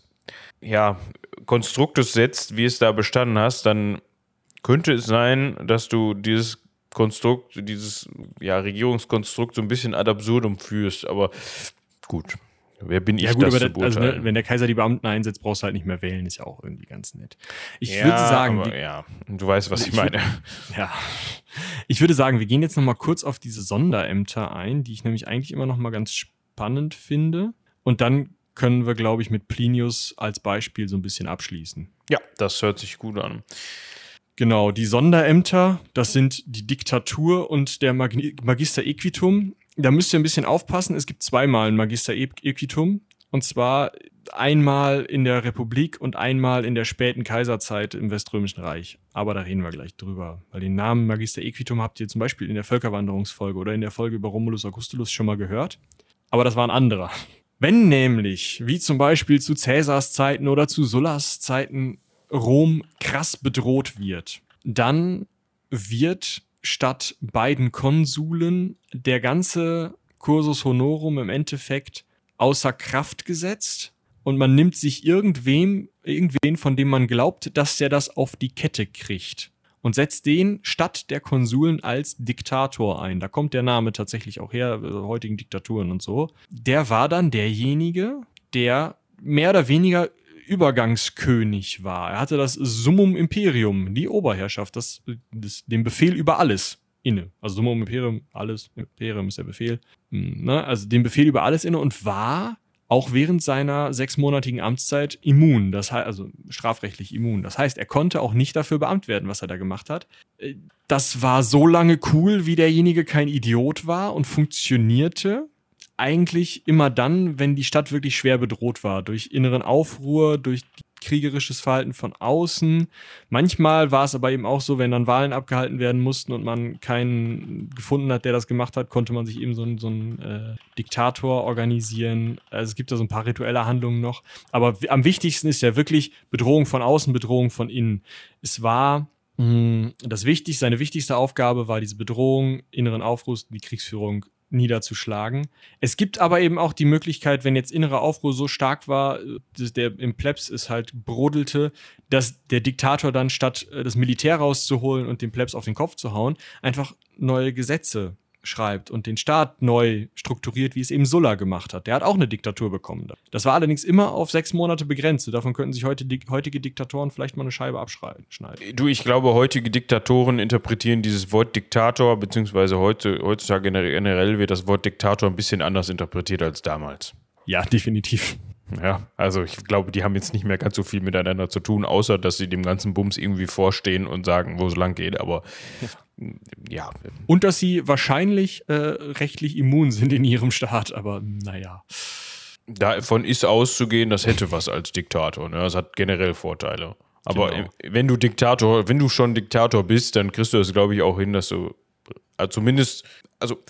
ja, Konstruktes setzt, wie es da bestanden hast, dann könnte es sein, dass du dieses Konstrukt, dieses, ja, Regierungskonstrukt so ein bisschen ad absurdum führst, aber gut. Wer bin ich, Ja, gut, das zu das, also, beurteilen? ne, wenn der Kaiser die Beamten einsetzt, brauchst du halt nicht mehr wählen, ist ja auch irgendwie ganz nett. Ich ja, würde sagen, aber, die, ja, du weißt, was ich Ich würd- meine. Ja. Ich würde sagen, wir gehen jetzt noch mal kurz auf diese Sonderämter ein, die ich nämlich eigentlich immer noch mal ganz spannend finde. Und dann können wir, glaube ich, mit Plinius als Beispiel so ein bisschen abschließen. Ja, das hört sich gut an. Genau, die Sonderämter, das sind die Diktatur und der Magni Magister Equitum. Da müsst ihr ein bisschen aufpassen. Es gibt zweimal ein Magister E- Equitum. Und zwar einmal in der Republik und einmal in der späten Kaiserzeit im Weströmischen Reich. Aber da reden wir gleich drüber. Weil den Namen Magister Equitum habt ihr zum Beispiel in der Völkerwanderungsfolge oder in der Folge über Romulus Augustulus schon mal gehört. Aber das war ein anderer. Wenn nämlich, wie zum Beispiel zu Cäsars Zeiten oder zu Sullas Zeiten, Rom krass bedroht wird, dann wird statt beiden Konsulen der ganze Cursus Honorum im Endeffekt außer Kraft gesetzt und man nimmt sich irgendwem, irgendwen, von dem man glaubt, dass der das auf die Kette kriegt und setzt den statt der Konsuln als Diktator ein. Da kommt der Name tatsächlich auch her, äh, heutigen Diktaturen und so. Der war dann derjenige, der mehr oder weniger Übergangskönig war. Er hatte das Summum Imperium, die Oberherrschaft, das, das, den Befehl über alles inne. Also Summum Imperium, alles, Imperium ist der Befehl. Hm, ne? Also den Befehl über alles inne und war auch während seiner sechsmonatigen Amtszeit immun, das heißt, also strafrechtlich immun. Das heißt, er konnte auch nicht dafür beamt werden, was er da gemacht hat. Äh, das war so lange cool, wie derjenige kein Idiot war und funktionierte eigentlich immer dann, wenn die Stadt wirklich schwer bedroht war, durch inneren Aufruhr, durch kriegerisches Verhalten von außen. Manchmal war es aber eben auch so, wenn dann Wahlen abgehalten werden mussten und man keinen gefunden hat, der das gemacht hat, konnte man sich eben so, so einen äh, Diktator organisieren. Also es gibt da so ein paar rituelle Handlungen noch. Aber am wichtigsten ist ja wirklich Bedrohung von außen, Bedrohung von innen. Es war hm, das Wichtigste, seine wichtigste Aufgabe war diese Bedrohung, inneren Aufruhr, die Kriegsführung niederzuschlagen. Es gibt aber eben auch die Möglichkeit, wenn jetzt innere Aufruhr so stark war, der im Plebs es halt brodelte, dass der Diktator dann statt äh, das Militär rauszuholen und den Plebs auf den Kopf zu hauen, einfach neue Gesetze schreibt und den Staat neu strukturiert, wie es eben Sulla gemacht hat. Der hat auch eine Diktatur bekommen. Das war allerdings immer auf sechs Monate begrenzt. Davon könnten sich heute, heutige Diktatoren vielleicht mal eine Scheibe abschneiden. Du, ich glaube, heutige Diktatoren interpretieren dieses Wort Diktator, beziehungsweise heute, heutzutage generell wird das Wort Diktator ein bisschen anders interpretiert als damals. Ja, definitiv. Ja, also ich glaube, die haben jetzt nicht mehr ganz so viel miteinander zu tun, außer dass sie dem ganzen Bums irgendwie vorstehen und sagen, wo es lang geht. Aber ja. Und dass sie wahrscheinlich äh, rechtlich immun sind in ihrem Staat, aber naja. Davon ist auszugehen, das hätte was als Diktator. Ne? Das hat generell Vorteile. Aber genau. wenn du Diktator, wenn du schon Diktator bist, dann kriegst du es, glaube ich, auch hin, dass du also zumindest, also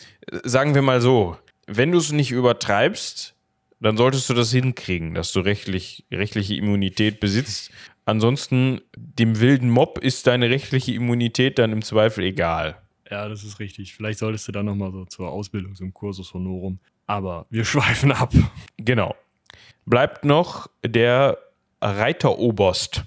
sagen wir mal so, wenn du es nicht übertreibst, dann solltest du das hinkriegen, dass du rechtlich, rechtliche Immunität besitzt. Ansonsten, dem wilden Mob ist deine rechtliche Immunität dann im Zweifel egal. Ja, das ist richtig. Vielleicht solltest du dann nochmal so zur Ausbildung, zum Kursus Honorum. Aber wir schweifen ab. Genau. Bleibt noch der Reiteroberst.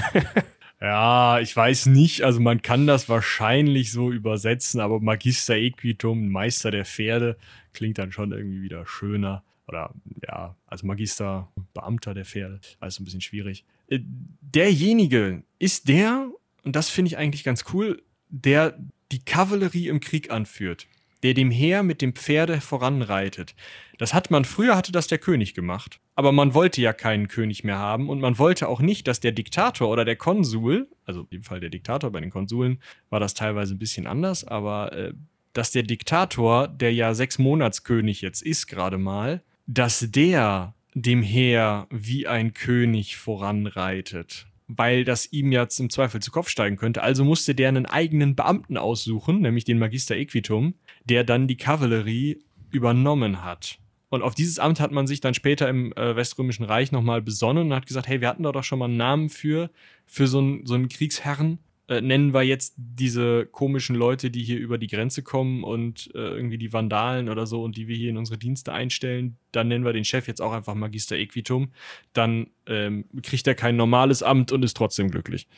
ja, ich weiß nicht. Also man kann das wahrscheinlich so übersetzen, aber Magister Equitum, Meister der Pferde, klingt dann schon irgendwie wieder schöner. Oder ja, also Magister, Beamter der Pferde. Also ein bisschen schwierig. Derjenige ist der, und das finde ich eigentlich ganz cool, der die Kavallerie im Krieg anführt, der dem Heer mit dem Pferde voranreitet. Das hat man, früher hatte das der König gemacht, aber man wollte ja keinen König mehr haben und man wollte auch nicht, dass der Diktator oder der Konsul, also dem Fall der Diktator, bei den Konsuln war das teilweise ein bisschen anders, aber äh, dass der Diktator, der ja sechs Monatskönig jetzt ist gerade mal, dass der dem Heer wie ein König voranreitet, weil das ihm jetzt im Zweifel zu Kopf steigen könnte. Also musste der einen eigenen Beamten aussuchen, nämlich den Magister Equitum, der dann die Kavallerie übernommen hat. Und auf dieses Amt hat man sich dann später im äh, Weströmischen Reich nochmal besonnen und hat gesagt, hey, wir hatten da doch schon mal einen Namen für, für so einen, so einen Kriegsherren äh, nennen wir jetzt diese komischen Leute, die hier über die Grenze kommen und äh, irgendwie die Vandalen oder so und die wir hier in unsere Dienste einstellen, dann nennen wir den Chef jetzt auch einfach Magister Equitum. Dann ähm, kriegt er kein normales Amt und ist trotzdem glücklich.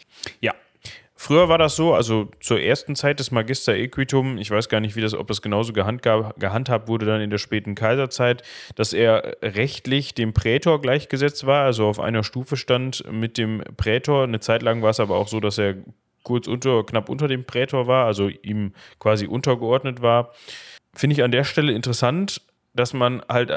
Ja, Früher war das so, also zur ersten Zeit des Magister Equitum, ich weiß gar nicht, wie das, ob das genauso gehandhabt wurde dann in der späten Kaiserzeit, dass er rechtlich dem Prätor gleichgesetzt war, also auf einer Stufe stand mit dem Prätor. Eine Zeit lang war es aber auch so, dass er kurz unter, knapp unter dem Prätor war, also ihm quasi untergeordnet war. Finde ich an der Stelle interessant, dass man halt,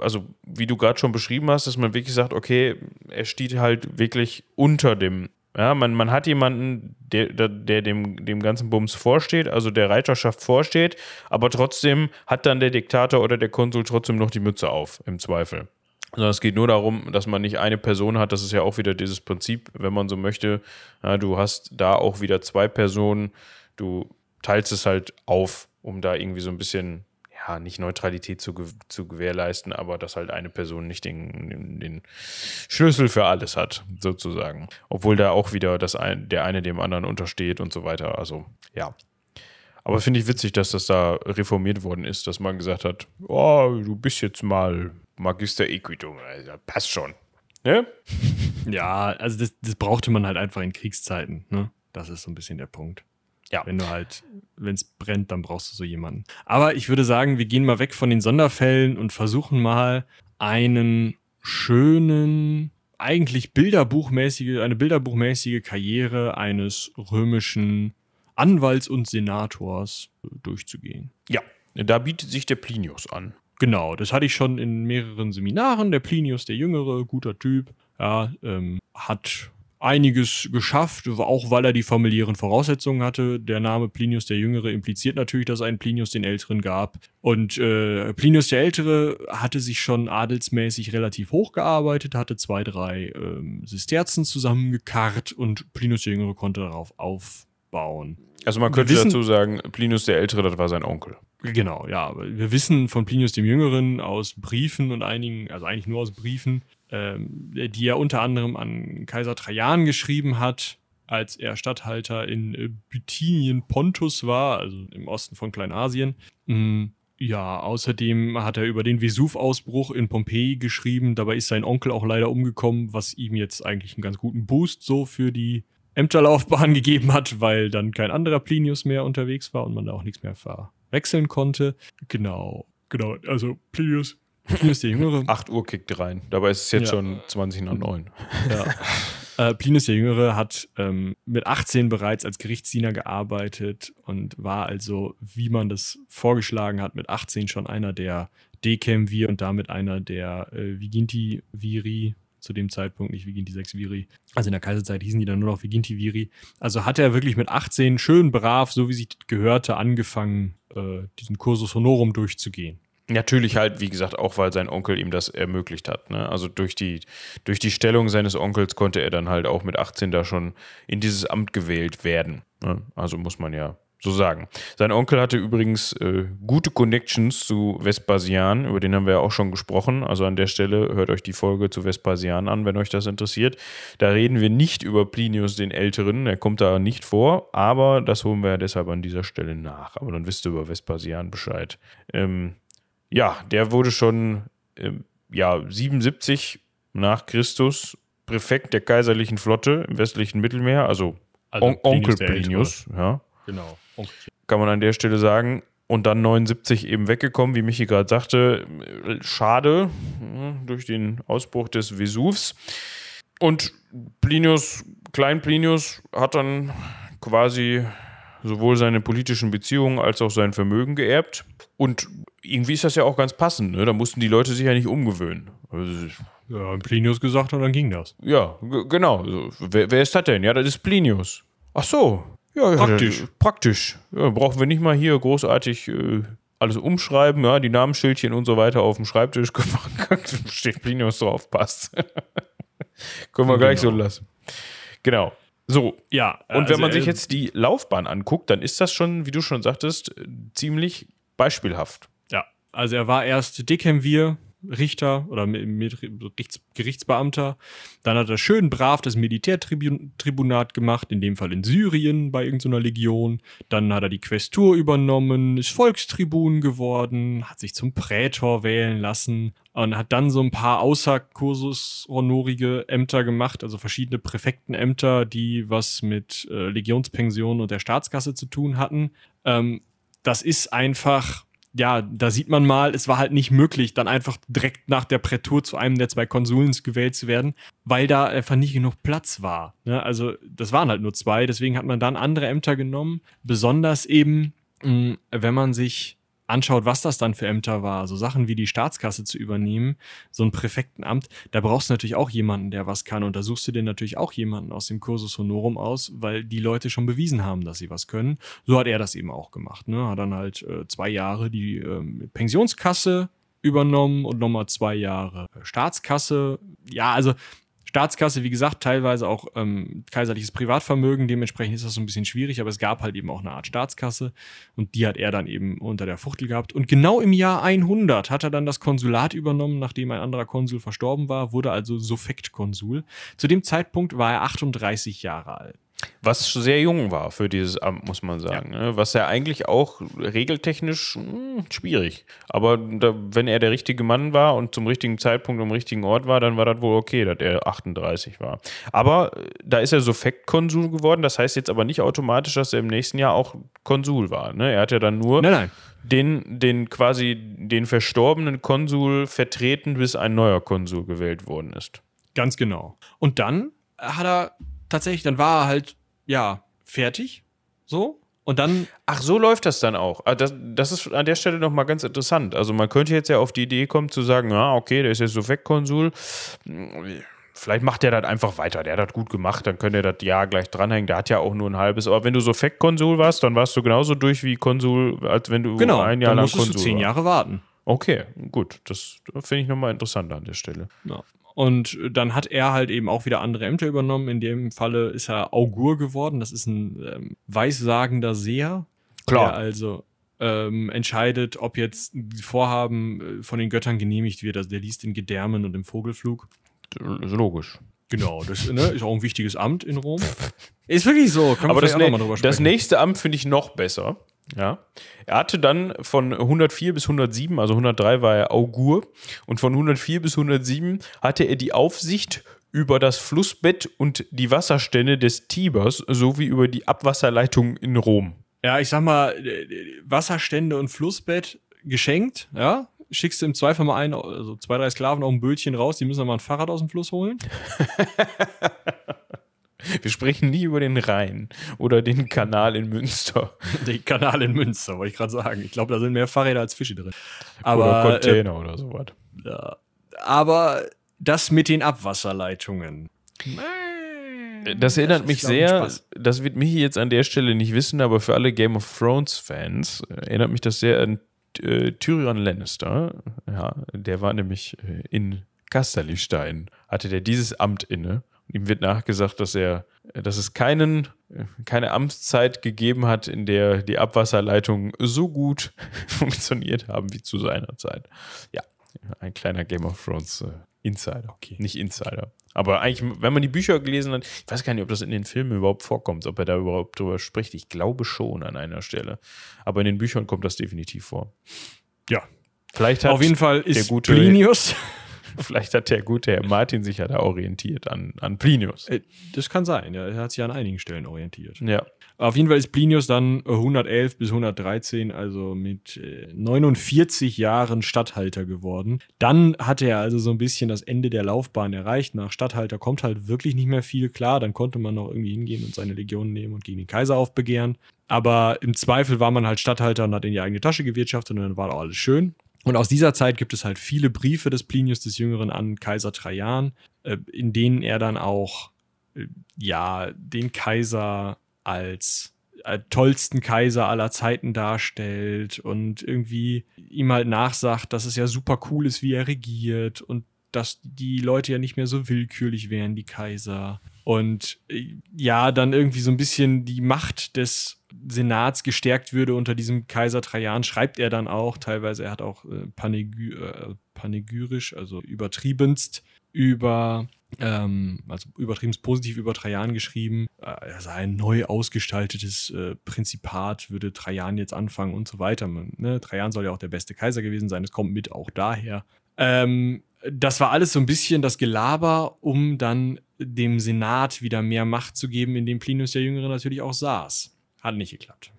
also wie du gerade schon beschrieben hast, dass man wirklich sagt, okay, er steht halt wirklich unter dem, ja, man, man hat jemanden, der, der dem, dem ganzen Bums vorsteht, also der Reiterschaft vorsteht, aber trotzdem hat dann der Diktator oder der Konsul trotzdem noch die Mütze auf, im Zweifel sondern es geht nur darum, dass man nicht eine Person hat. Das ist ja auch wieder dieses Prinzip, wenn man so möchte. Ja, du hast da auch wieder zwei Personen. Du teilst es halt auf, um da irgendwie so ein bisschen, ja, nicht Neutralität zu, zu gewährleisten, aber dass halt eine Person nicht den, den, Schlüssel für alles hat, sozusagen. Obwohl da auch wieder das ein, der eine dem anderen untersteht und so weiter. Also, ja. Aber finde ich witzig, dass das da reformiert worden ist, dass man gesagt hat, oh, du bist jetzt mal Magister Equitum. Also, passt schon. Ne? Ja, also das, das brauchte man halt einfach in Kriegszeiten. Ne? Das ist so ein bisschen der Punkt. Ja. Wenn du halt, wenn es brennt, dann brauchst du so jemanden. Aber ich würde sagen, wir gehen mal weg von den Sonderfällen und versuchen mal einen schönen, eigentlich bilderbuchmäßige, eine bilderbuchmäßige Karriere eines römischen Anwalts und Senators durchzugehen. Ja, da bietet sich der Plinius an. Genau, das hatte ich schon in mehreren Seminaren. Der Plinius, der Jüngere, guter Typ, ja, ähm, hat einiges geschafft, auch weil er die familiären Voraussetzungen hatte. Der Name Plinius der Jüngere impliziert natürlich, dass es einen Plinius den Älteren gab. Und äh, Plinius der Ältere hatte sich schon adelsmäßig relativ hochgearbeitet, hatte zwei, drei ähm, Sisterzen zusammengekarrt und Plinius der Jüngere konnte darauf aufbauen. Also man könnte wissen, dazu sagen, Plinius der Ältere, das war sein Onkel. Genau, ja. Wir wissen von Plinius dem Jüngeren aus Briefen und einigen, also eigentlich nur aus Briefen, ähm, die er unter anderem an Kaiser Trajan geschrieben hat, als er Statthalter in äh, Bithynien Pontus war, also im Osten von Kleinasien. Mm, ja, außerdem hat er über den Vesuv-Ausbruch in Pompeji geschrieben. Dabei ist sein Onkel auch leider umgekommen, was ihm jetzt eigentlich einen ganz guten Boost so für die Ämterlaufbahn gegeben hat, weil dann kein anderer Plinius mehr unterwegs war und man da auch nichts mehr verwechseln konnte. Genau, genau. Also Plinius Plinius der Jüngere. 8 Uhr kickt rein. Dabei ist es jetzt ja. schon 20 nach 9. Ja. äh, Plinius der Jüngere hat ähm, mit 18 bereits als Gerichtsdiener gearbeitet und war also, wie man das vorgeschlagen hat, mit 18 schon einer der Decemvir und damit einer der äh, Viginti Viri, zu dem Zeitpunkt nicht Viginti 6 Viri. Also in der Kaiserzeit hießen die dann nur noch Viginti Viri. Also hat er wirklich mit 18 schön brav, so wie sich gehörte, angefangen, äh, diesen Cursus Honorum durchzugehen. Natürlich halt, wie gesagt, auch weil sein Onkel ihm das ermöglicht hat. Ne? Also durch die, durch die Stellung seines Onkels konnte er dann halt auch mit 18 da schon in dieses Amt gewählt werden. Ne? Also muss man ja so sagen. Sein Onkel hatte übrigens äh, gute Connections zu Vespasian, über den haben wir ja auch schon gesprochen. Also an der Stelle hört euch die Folge zu Vespasian an, wenn euch das interessiert. Da reden wir nicht über Plinius den Älteren, er kommt da nicht vor, aber das holen wir ja deshalb an dieser Stelle nach. Aber dann wisst ihr über Vespasian Bescheid. Ähm, ja, der wurde schon äh, ja, 77 nach Christus Präfekt der kaiserlichen Flotte im westlichen Mittelmeer, also, also On Onkel Plinius. Ja. Genau. Kann man an der Stelle sagen. Und dann 79 eben weggekommen, wie Michi gerade sagte. Schade, hm, durch den Ausbruch des Vesuvs. Und Plinius, Klein Plinius, hat dann quasi sowohl seine politischen Beziehungen als auch sein Vermögen geerbt. Und irgendwie ist das ja auch ganz passend, ne? Da mussten die Leute sich ja nicht umgewöhnen. Also, ja, Plinius gesagt und dann ging das. Ja, genau. Wer, wer, ist das denn? Ja, das ist Plinius. Ach so. Ja, praktisch. Ja, praktisch. Ja, brauchen wir nicht mal hier großartig äh, alles umschreiben, ja, die Namensschildchen und so weiter auf dem Schreibtisch steht Plinius drauf, passt. Können wir genau. gleich so lassen. Genau. So, ja. Und also wenn man sich jetzt die Laufbahn anguckt, dann ist das schon, wie du schon sagtest, ziemlich beispielhaft. Ja, also er war erst Dekemvir, Richter oder Gerichtsbeamter. Dann hat er schön brav das Militärtribunat gemacht, in dem Fall in Syrien bei irgendeiner Legion. Dann hat er die Questur übernommen, ist Volkstribun geworden, hat sich zum Prätor wählen lassen und hat dann so ein paar außerkursus honorige Ämter gemacht, also verschiedene Präfektenämter, die was mit äh, Legionspension und der Staatskasse zu tun hatten. Ähm, das ist einfach ja, da sieht man mal, es war halt nicht möglich, dann einfach direkt nach der Prätur zu einem der zwei Konsuln gewählt zu werden, weil da einfach nicht genug Platz war. Ne? Also das waren halt nur zwei, deswegen hat man dann andere Ämter genommen, besonders eben, mh, wenn man sich anschaut, was das dann für Ämter war, so Sachen wie die Staatskasse zu übernehmen, so ein Präfektenamt, da brauchst du natürlich auch jemanden, der was kann. Und da suchst du dir natürlich auch jemanden aus dem Cursus Honorum aus, weil die Leute schon bewiesen haben, dass sie was können. So hat er das eben auch gemacht. Ne? Hat dann halt äh, zwei Jahre die ähm, Pensionskasse übernommen und nochmal zwei Jahre Staatskasse. Ja, also Staatskasse, wie gesagt, teilweise auch ähm, kaiserliches Privatvermögen. Dementsprechend ist das so ein bisschen schwierig, aber es gab halt eben auch eine Art Staatskasse und die hat er dann eben unter der Fuchtel gehabt. Und genau im Jahr 100 hat er dann das Konsulat übernommen, nachdem ein anderer Konsul verstorben war, wurde also Suffektkonsul. Zu dem Zeitpunkt war er 38 Jahre alt. Was sehr jung war für dieses Amt, muss man sagen. Ja. Ne? Was ja eigentlich auch regeltechnisch mh, hm, schwierig. Aber da, wenn er der richtige Mann war und zum richtigen Zeitpunkt am richtigen Ort war, dann war das wohl okay, dass er 38 war. Aber äh, da ist er Suffekt-Konsul geworden. Das heißt jetzt aber nicht automatisch, dass er im nächsten Jahr auch Konsul war. Ne? Er hat ja dann nur nein, nein. Den, den quasi den verstorbenen Konsul vertreten, bis ein neuer Konsul gewählt worden ist. Ganz genau. Und dann hat er tatsächlich, dann war er halt, ja, fertig. So. Und dann. Ach, so läuft das dann auch. Ah, das, das ist an der Stelle nochmal ganz interessant. Also, man könnte jetzt ja auf die Idee kommen zu sagen: Ja, okay, der ist jetzt so Wegkonsul. Vielleicht macht der das einfach weiter. Der hat das gut gemacht, dann könnte er das Jahr gleich dranhängen. Der hat ja auch nur ein halbes. Aber wenn du so Fact-Konsul warst, dann warst du genauso durch wie Konsul, als wenn du genau, ein Jahr dann lang musstest Konsul du zehn Jahre warten. Okay, gut. Das finde ich nochmal interessant an der Stelle. Ja. Und dann hat er halt eben auch wieder andere Ämter übernommen. In dem Falle ist er Augur geworden. Das ist ein ähm, weissagender Seher. Klar. Der also ähm, entscheidet, ob jetzt Vorhaben äh, von den Göttern genehmigt wird. Also der liest in Gedärmen und im Vogelflug. Logisch. Genau, das ne, ist auch ein wichtiges Amt in Rom. Ist wirklich so. Aber das, ne das nächste Amt finde ich noch besser. Ja. Er hatte dann von 104 bis 107, also 103 war er Augur, und von 104 bis 107 hatte er die Aufsicht über das Flussbett und die Wasserstände des Tibers sowie über die Abwasserleitung in Rom. Ja, ich sag mal, Wasserstände und Flussbett geschenkt, ja. Schickst du im Zweifel mal einen, also zwei, drei Sklaven auf ein Bötchen raus, die müssen dann mal ein Fahrrad aus dem Fluss holen. Wir sprechen nie über den Rhein oder den Kanal in Münster. Den Kanal in Münster, wollte ich gerade sagen. Ich glaube, da sind mehr Fahrräder als Fische drin. Aber, oder Container äh, oder sowas. Ja. Aber das mit den Abwasserleitungen. Das erinnert das mich sehr, das wird mich jetzt an der Stelle nicht wissen, aber für alle Game of Thrones Fans erinnert mich das sehr an äh, Tyrion Lannister. Ja, der war nämlich äh, in Kasterlistein, hatte der dieses Amt inne. Ihm wird nachgesagt, dass er, dass es keinen, keine Amtszeit gegeben hat, in der die Abwasserleitungen so gut funktioniert haben wie zu seiner Zeit. Ja, ein kleiner Game of Thrones äh, Insider. Okay. Nicht Insider. Aber eigentlich, wenn man die Bücher gelesen hat, ich weiß gar nicht, ob das in den Filmen überhaupt vorkommt, ob er da überhaupt drüber spricht. Ich glaube schon an einer Stelle. Aber in den Büchern kommt das definitiv vor. Ja. Vielleicht hat Auf jeden Fall ist der gute Plinius Vielleicht hat der gute Herr Martin sich ja da orientiert an, an Plinius. Äh, das kann sein, ja. Er hat sich an einigen Stellen orientiert. Ja. Auf jeden Fall ist Plinius dann 111 bis 113, also mit 49 äh, Jahren Statthalter geworden. Dann hatte er also so ein bisschen das Ende der Laufbahn erreicht. Nach Statthalter kommt halt wirklich nicht mehr viel klar. Dann konnte man noch irgendwie hingehen und seine Legionen nehmen und gegen den Kaiser aufbegehren. Aber im Zweifel war man halt Statthalter und hat in die eigene Tasche gewirtschaftet und dann war auch alles schön. Und aus dieser Zeit gibt es halt viele Briefe des Plinius des Jüngeren an Kaiser Trajan, äh, in denen er dann auch äh, ja den Kaiser als äh, tollsten Kaiser aller Zeiten darstellt und irgendwie ihm halt nachsagt, dass es ja super cool ist, wie er regiert und dass die Leute ja nicht mehr so willkürlich wären, die Kaiser. Und ja, dann irgendwie so ein bisschen die Macht des Senats gestärkt würde unter diesem Kaiser Trajan, schreibt er dann auch. Teilweise, er hat auch äh, panegü äh, panegyrisch, also übertriebenst über, ähm, also übertriebenst positiv über Trajan geschrieben. Äh, er sei ein neu ausgestaltetes äh, Prinzipat, würde Trajan jetzt anfangen und so weiter. Man, ne? Trajan soll ja auch der beste Kaiser gewesen sein, es kommt mit auch daher. Ähm, das war alles so ein bisschen das Gelaber, um dann dem Senat wieder mehr Macht zu geben, in dem Plinius der Jüngere natürlich auch saß. Hat nicht geklappt.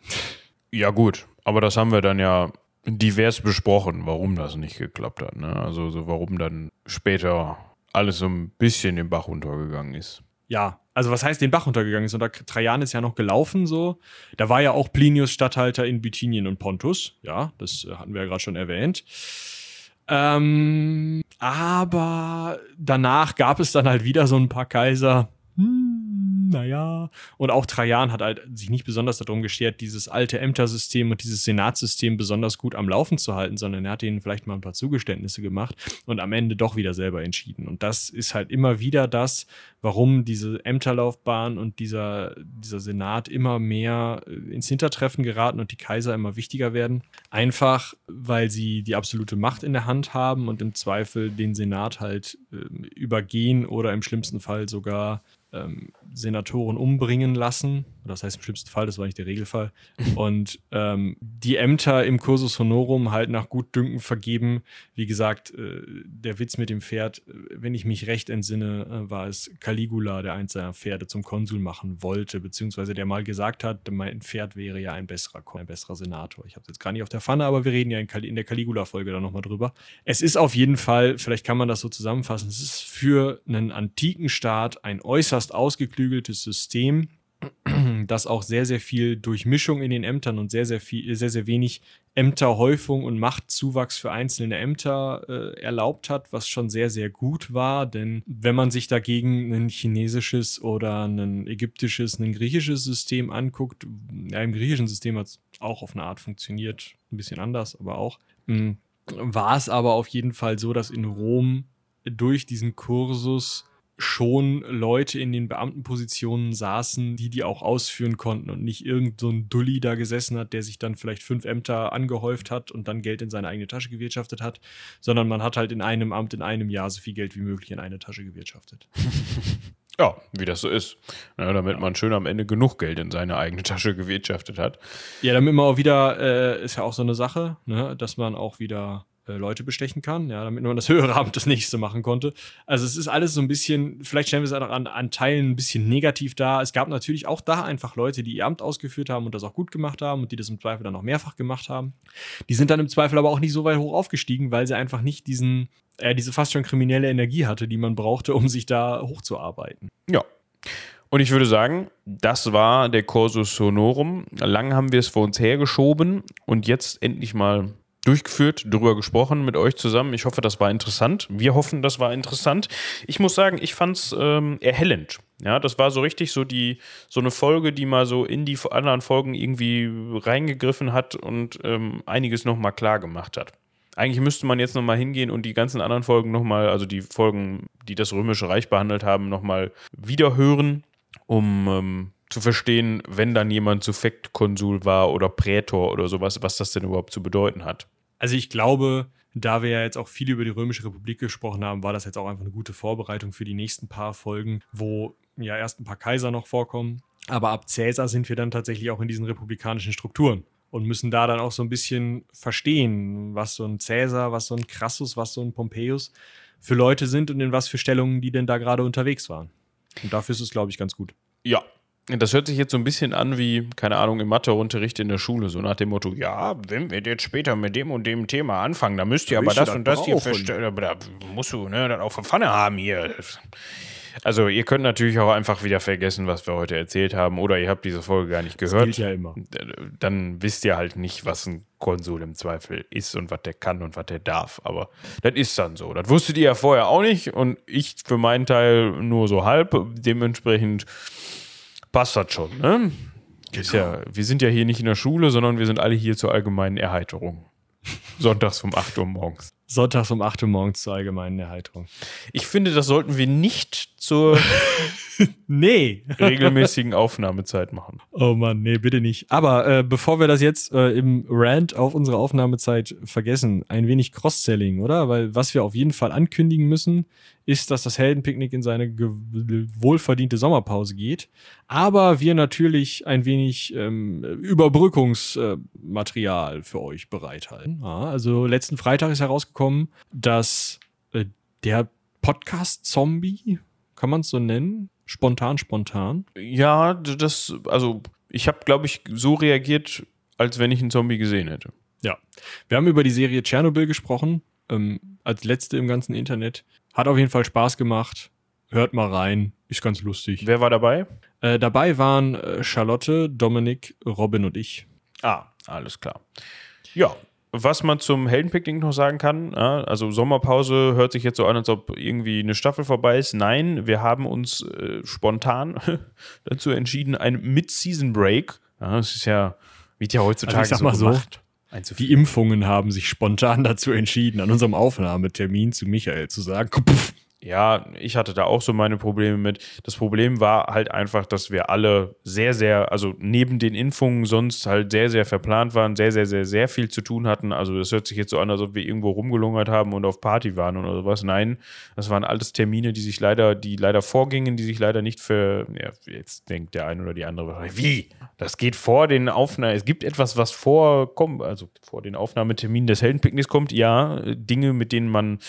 Ja, gut, aber das haben wir dann ja divers besprochen, warum das nicht geklappt hat. Ne? Also, so warum dann später alles so ein bisschen den Bach runtergegangen ist. Ja, also was heißt den Bach runtergegangen ist? Und da Trajan ist ja noch gelaufen so. Da war ja auch Plinius Statthalter in Bithynien und Pontus. Ja, das äh, hatten wir ja gerade schon erwähnt. Ähm, aber danach gab es dann halt wieder so ein paar Kaiser. Naja. Und auch Trajan hat halt sich nicht besonders darum geschert, dieses alte Ämtersystem und dieses Senatssystem besonders gut am Laufen zu halten, sondern er hat ihnen vielleicht mal ein paar Zugeständnisse gemacht und am Ende doch wieder selber entschieden. Und das ist halt immer wieder das, warum diese Ämterlaufbahn und dieser, dieser Senat immer mehr äh, ins Hintertreffen geraten und die Kaiser immer wichtiger werden. Einfach, weil sie die absolute Macht in der Hand haben und im Zweifel den Senat halt äh, übergehen oder im schlimmsten Fall sogar ähm, Senatoren umbringen lassen. Das heißt im schlimmsten Fall, das war nicht der Regelfall. Und ähm, die Ämter im Cursus Honorum halt nach Gutdünken vergeben. Wie gesagt, äh, der Witz mit dem Pferd, äh, wenn ich mich recht entsinne, äh, war es Caligula, der eins seiner Pferde zum Konsul machen wollte, beziehungsweise der mal gesagt hat, mein Pferd wäre ja ein besserer, ein besserer Senator. Ich habe es jetzt gar nicht auf der Pfanne, aber wir reden ja in, Cal in der Caligula-Folge dann nochmal drüber. Es ist auf jeden Fall, vielleicht kann man das so zusammenfassen, es ist für einen antiken Staat ein äußerst ausgeklügeltes System, das auch sehr, sehr viel Durchmischung in den Ämtern und sehr, sehr viel, sehr, sehr wenig Ämterhäufung und Machtzuwachs für einzelne Ämter äh, erlaubt hat, was schon sehr, sehr gut war. Denn wenn man sich dagegen ein chinesisches oder ein ägyptisches, ein griechisches System anguckt, ja, im griechischen System hat es auch auf eine Art funktioniert, ein bisschen anders, aber auch, mh, hm, war es aber auf jeden Fall so, dass in Rom durch diesen Kursus schon Leute in den Beamtenpositionen saßen, die die auch ausführen konnten und nicht irgend so ein Dulli da gesessen hat, der sich dann vielleicht fünf Ämter angehäuft hat und dann Geld in seine eigene Tasche gewirtschaftet hat, sondern man hat halt in einem Amt in einem Jahr so viel Geld wie möglich in eine Tasche gewirtschaftet. Ja, wie das so ist. Ja, damit man schön am Ende genug Geld in seine eigene Tasche gewirtschaftet hat. Ja, damit man auch wieder, äh, ist ja auch so eine Sache, ne, dass man auch wieder Leute bestechen kann, ja, damit man das höhere Amt das nächste machen konnte. Also es ist alles so ein bisschen, vielleicht stellen wir es auch an, an Teilen ein bisschen negativ dar. Es gab natürlich auch da einfach Leute, die ihr Amt ausgeführt haben und das auch gut gemacht haben und die das im Zweifel dann auch mehrfach gemacht haben. Die sind dann im Zweifel aber auch nicht so weit hoch aufgestiegen, weil sie einfach nicht diesen, äh, diese fast schon kriminelle Energie hatte, die man brauchte, um sich da hochzuarbeiten. Ja. Und ich würde sagen, das war der Cursus Sonorum. Lang haben wir es vor uns hergeschoben und jetzt endlich mal durchgeführt, darüber gesprochen mit euch zusammen. Ich hoffe, das war interessant. Wir hoffen, das war interessant. Ich muss sagen, ich fand es ähm, erhellend. Ja, das war so richtig so die so eine Folge, die mal so in die anderen Folgen irgendwie reingegriffen hat und ähm, einiges nochmal klar gemacht hat. Eigentlich müsste man jetzt nochmal hingehen und die ganzen anderen Folgen nochmal, also die Folgen, die das Römische Reich behandelt haben, nochmal wiederhören, um ähm, zu verstehen, wenn dann jemand Suffektkonsul war oder Prätor oder sowas, was das denn überhaupt zu bedeuten hat. Also ich glaube, da wir ja jetzt auch viel über die Römische Republik gesprochen haben, war das jetzt auch einfach eine gute Vorbereitung für die nächsten paar Folgen, wo ja erst ein paar Kaiser noch vorkommen. Aber ab Cäsar sind wir dann tatsächlich auch in diesen republikanischen Strukturen und müssen da dann auch so ein bisschen verstehen, was so ein Cäsar, was so ein Crassus, was so ein Pompeius für Leute sind und in was für Stellungen die denn da gerade unterwegs waren. Und dafür ist es, glaube ich, ganz gut. Ja, das hört sich jetzt so ein bisschen an wie, keine Ahnung, im Matheunterricht in der Schule, so nach dem Motto, ja, wenn wir jetzt später mit dem und dem Thema anfangen, dann müsst ihr aber das, das und das hier feststellen, aber da musst du ne, dann auch von Pfanne haben hier. Also ihr könnt natürlich auch einfach wieder vergessen, was wir heute erzählt haben, oder ihr habt diese Folge gar nicht gehört. Das gilt ja immer. Dann wisst ihr halt nicht, was ein Konsul im Zweifel ist und was der kann und was der darf. Aber das ist dann so. Das wusstet ihr ja vorher auch nicht und ich für meinen Teil nur so halb. Dementsprechend passt das schon, ne? Genau. Ja, wir sind ja hier nicht in der Schule, sondern wir sind alle hier zur allgemeinen Erheiterung. Sonntags um 8 Uhr morgens. Sonntags um 8 Uhr morgens zur allgemeinen Erheiterung. Ich finde, das sollten wir nicht zur nee. regelmäßigen Aufnahmezeit machen. Oh Mann, nee, bitte nicht. Aber äh, bevor wir das jetzt äh, im Rant auf unsere Aufnahmezeit vergessen, ein wenig Cross-Selling, oder? Weil was wir auf jeden Fall ankündigen müssen, ist, dass das Heldenpicknick in seine wohlverdiente Sommerpause geht. Aber wir natürlich ein wenig ähm, Überbrückungsmaterial äh, für euch bereithalten. Ja, also letzten Freitag ist herausgekommen, dass äh, der Podcast Zombie, kann man es so nennen? Spontan, spontan? Ja, das, also ich habe, glaube ich, so reagiert, als wenn ich einen Zombie gesehen hätte. Ja. Wir haben über die Serie Tschernobyl gesprochen, ähm, als letzte im ganzen Internet. Hat auf jeden Fall Spaß gemacht. Hört mal rein, ist ganz lustig. Wer war dabei? Äh, dabei waren äh, Charlotte, Dominik, Robin und ich. Ah, alles klar. Ja, was man zum Heldenpicknick noch sagen kann, also Sommerpause hört sich jetzt so an, als ob irgendwie eine Staffel vorbei ist. Nein, wir haben uns äh, spontan dazu entschieden, ein Mid-Season-Break. Ja, das ist ja, wird ja heutzutage also ich sag so mal gemacht. So, die Impfungen haben sich spontan dazu entschieden, an unserem Aufnahmetermin zu Michael zu sagen, Ja, ich hatte da auch so meine Probleme mit. Das Problem war halt einfach, dass wir alle sehr, sehr, also neben den Impfungen sonst halt sehr, sehr verplant waren, sehr, sehr, sehr, sehr viel zu tun hatten. Also das hört sich jetzt so an, als ob wir irgendwo rumgelungert haben und auf Party waren oder sowas. Nein, das waren alles Termine, die sich leider, die leider vorgingen, die sich leider nicht für, ja, jetzt denkt der eine oder die andere, wie? Das geht vor den Aufnahmen, es gibt etwas, was vor, also vor den Aufnahmeterminen des Heldenpicknicks kommt. Ja, Dinge, mit denen man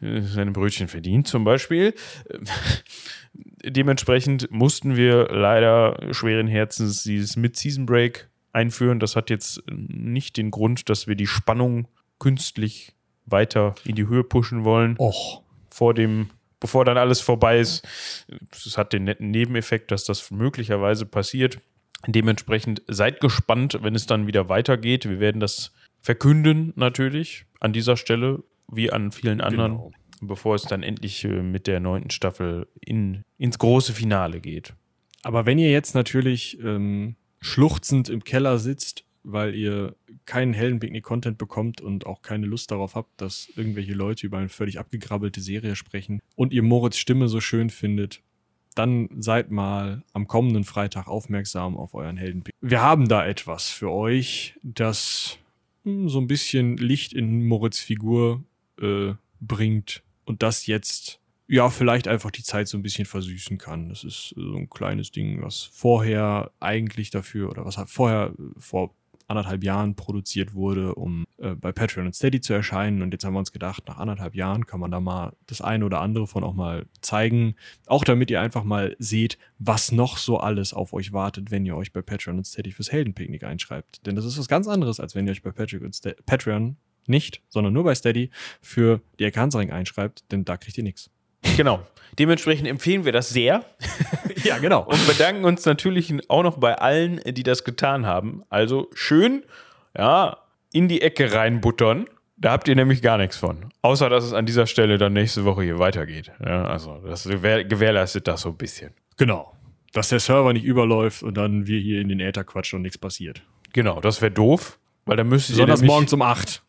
äh, seine Brötchen verdient, zum Beispiel. Dementsprechend mussten wir leider schweren Herzens dieses Mid-Season Break einführen. Das hat jetzt nicht den Grund, dass wir die Spannung künstlich weiter in die Höhe pushen wollen. Och. Vor dem, bevor dann alles vorbei ist. Es hat den netten Nebeneffekt, dass das möglicherweise passiert. Dementsprechend seid gespannt, wenn es dann wieder weitergeht. Wir werden das verkünden, natürlich, an dieser Stelle, wie an vielen anderen. Genau bevor es dann endlich äh, mit der neunten Staffel in, ins große Finale geht. Aber wenn ihr jetzt natürlich ähm, schluchzend im Keller sitzt, weil ihr keinen hellen Picknick-Content bekommt und auch keine Lust darauf habt, dass irgendwelche Leute über eine völlig abgegrabbelte Serie sprechen und ihr Moritz Stimme so schön findet, dann seid mal am kommenden Freitag aufmerksam auf euren Heldenpick. Wir haben da etwas für euch, das hm, so ein bisschen Licht in Moritz Figur äh, bringt und das jetzt ja vielleicht einfach die Zeit so ein bisschen versüßen kann. Das ist so ein kleines Ding, was vorher eigentlich dafür oder was vorher vor anderthalb Jahren produziert wurde, um äh, bei Patreon und Steady zu erscheinen. Und jetzt haben wir uns gedacht, nach anderthalb Jahren kann man da mal das eine oder andere von auch mal zeigen. Auch damit ihr einfach mal seht, was noch so alles auf euch wartet, wenn ihr euch bei Patreon und Steady fürs Heldenpicknick einschreibt. Denn das ist was ganz anderes, als wenn ihr euch bei Patreon nicht, sondern nur bei Steady für die Ecke Hansaring einschreibt, denn da kriegt ihr nichts. Genau. Dementsprechend empfehlen wir das sehr. ja, genau. Und bedanken uns natürlich auch noch bei allen, die das getan haben. Also schön, ja, in die Ecke reinbuttern. Da habt ihr nämlich gar nichts von. Außer, dass es an dieser Stelle dann nächste Woche hier weitergeht. Ja, also, das gewährleistet das so ein bisschen. Genau. Dass der Server nicht überläuft und dann wir hier in den Äther quatschen und nichts passiert. Genau, das wäre doof, weil dann müsst ihr. Besonders morgens um 8.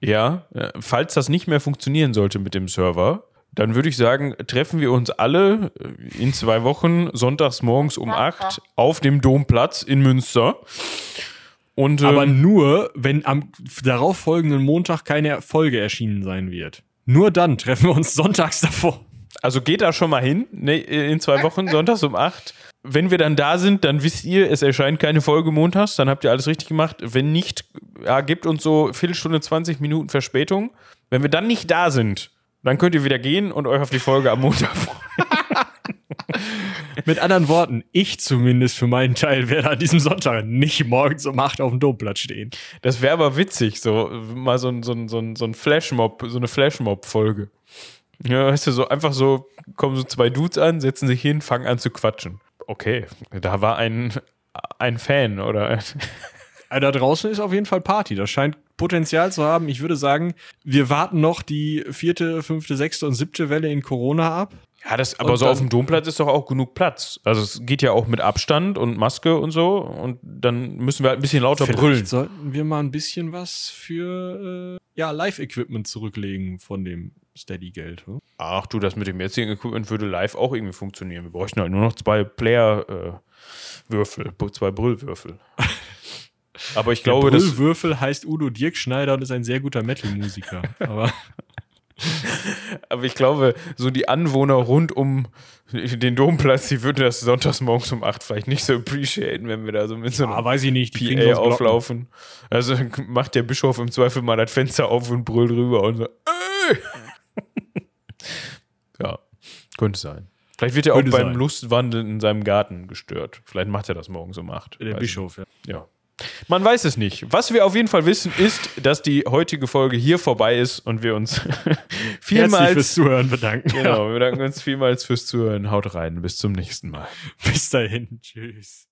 Ja, falls das nicht mehr funktionieren sollte mit dem Server, dann würde ich sagen, treffen wir uns alle in zwei Wochen sonntags morgens um acht auf dem Domplatz in Münster. Und, Aber ähm, nur, wenn am darauffolgenden Montag keine Folge erschienen sein wird. Nur dann treffen wir uns sonntags davor. Also geht da schon mal hin, ne, in zwei Wochen, sonntags um acht wenn wir dann da sind, dann wisst ihr, es erscheint keine Folge montags, dann habt ihr alles richtig gemacht. Wenn nicht, ja, gebt uns so Viertelstunde, 20 Minuten Verspätung. Wenn wir dann nicht da sind, dann könnt ihr wieder gehen und euch auf die Folge am Montag freuen. Mit anderen Worten, ich zumindest für meinen Teil werde an diesem Sonntag nicht morgens um 8 auf dem Domplatz stehen. Das wäre aber witzig, so mal so, so, so, so ein Flashmob, so eine Flashmob-Folge. Ja, weißt du, so einfach so, kommen so zwei Dudes an, setzen sich hin, fangen an zu quatschen okay, da war ein, ein Fan oder. Da draußen ist auf jeden Fall Party. Das scheint Potenzial zu haben. Ich würde sagen, wir warten noch die vierte, fünfte, sechste und siebte Welle in Corona ab. Ja, das, aber und so auf dem Domplatz ist doch auch genug Platz. Also es geht ja auch mit Abstand und Maske und so. Und dann müssen wir halt ein bisschen lauter Vielleicht brüllen. sollten wir mal ein bisschen was für äh, ja, Live-Equipment zurücklegen von dem Steady-Geld. Hm? Ach du, das mit dem jetzigen Equipment würde live auch irgendwie funktionieren. Wir bräuchten halt nur noch zwei Player-Würfel, äh, zwei Brüllwürfel. Aber ich glaube, Der Brüllwürfel heißt Udo Dirkschneider und ist ein sehr guter Metal-Musiker. Aber Aber ich glaube, so die Anwohner rund um den Domplatz, die würden das sonntags morgens um 8 vielleicht nicht so appreciaten, wenn wir da so mit so einem ah, weiß ich nicht, PA auflaufen. Also macht der Bischof im Zweifel mal das Fenster auf und brüllt rüber und so, Ey! Könnte sein. Vielleicht wird er auch beim sein. Lustwandeln in seinem Garten gestört. Vielleicht macht er das morgens um 8. Der Bischof, ja. Ja. Man weiß es nicht. Was wir auf jeden Fall wissen, ist, dass die heutige Folge hier vorbei ist und wir uns vielmals fürs Zuhören bedanken. Genau, wir bedanken uns vielmals fürs Zuhören. Haut rein. Bis zum nächsten Mal. Bis dahin. Tschüss.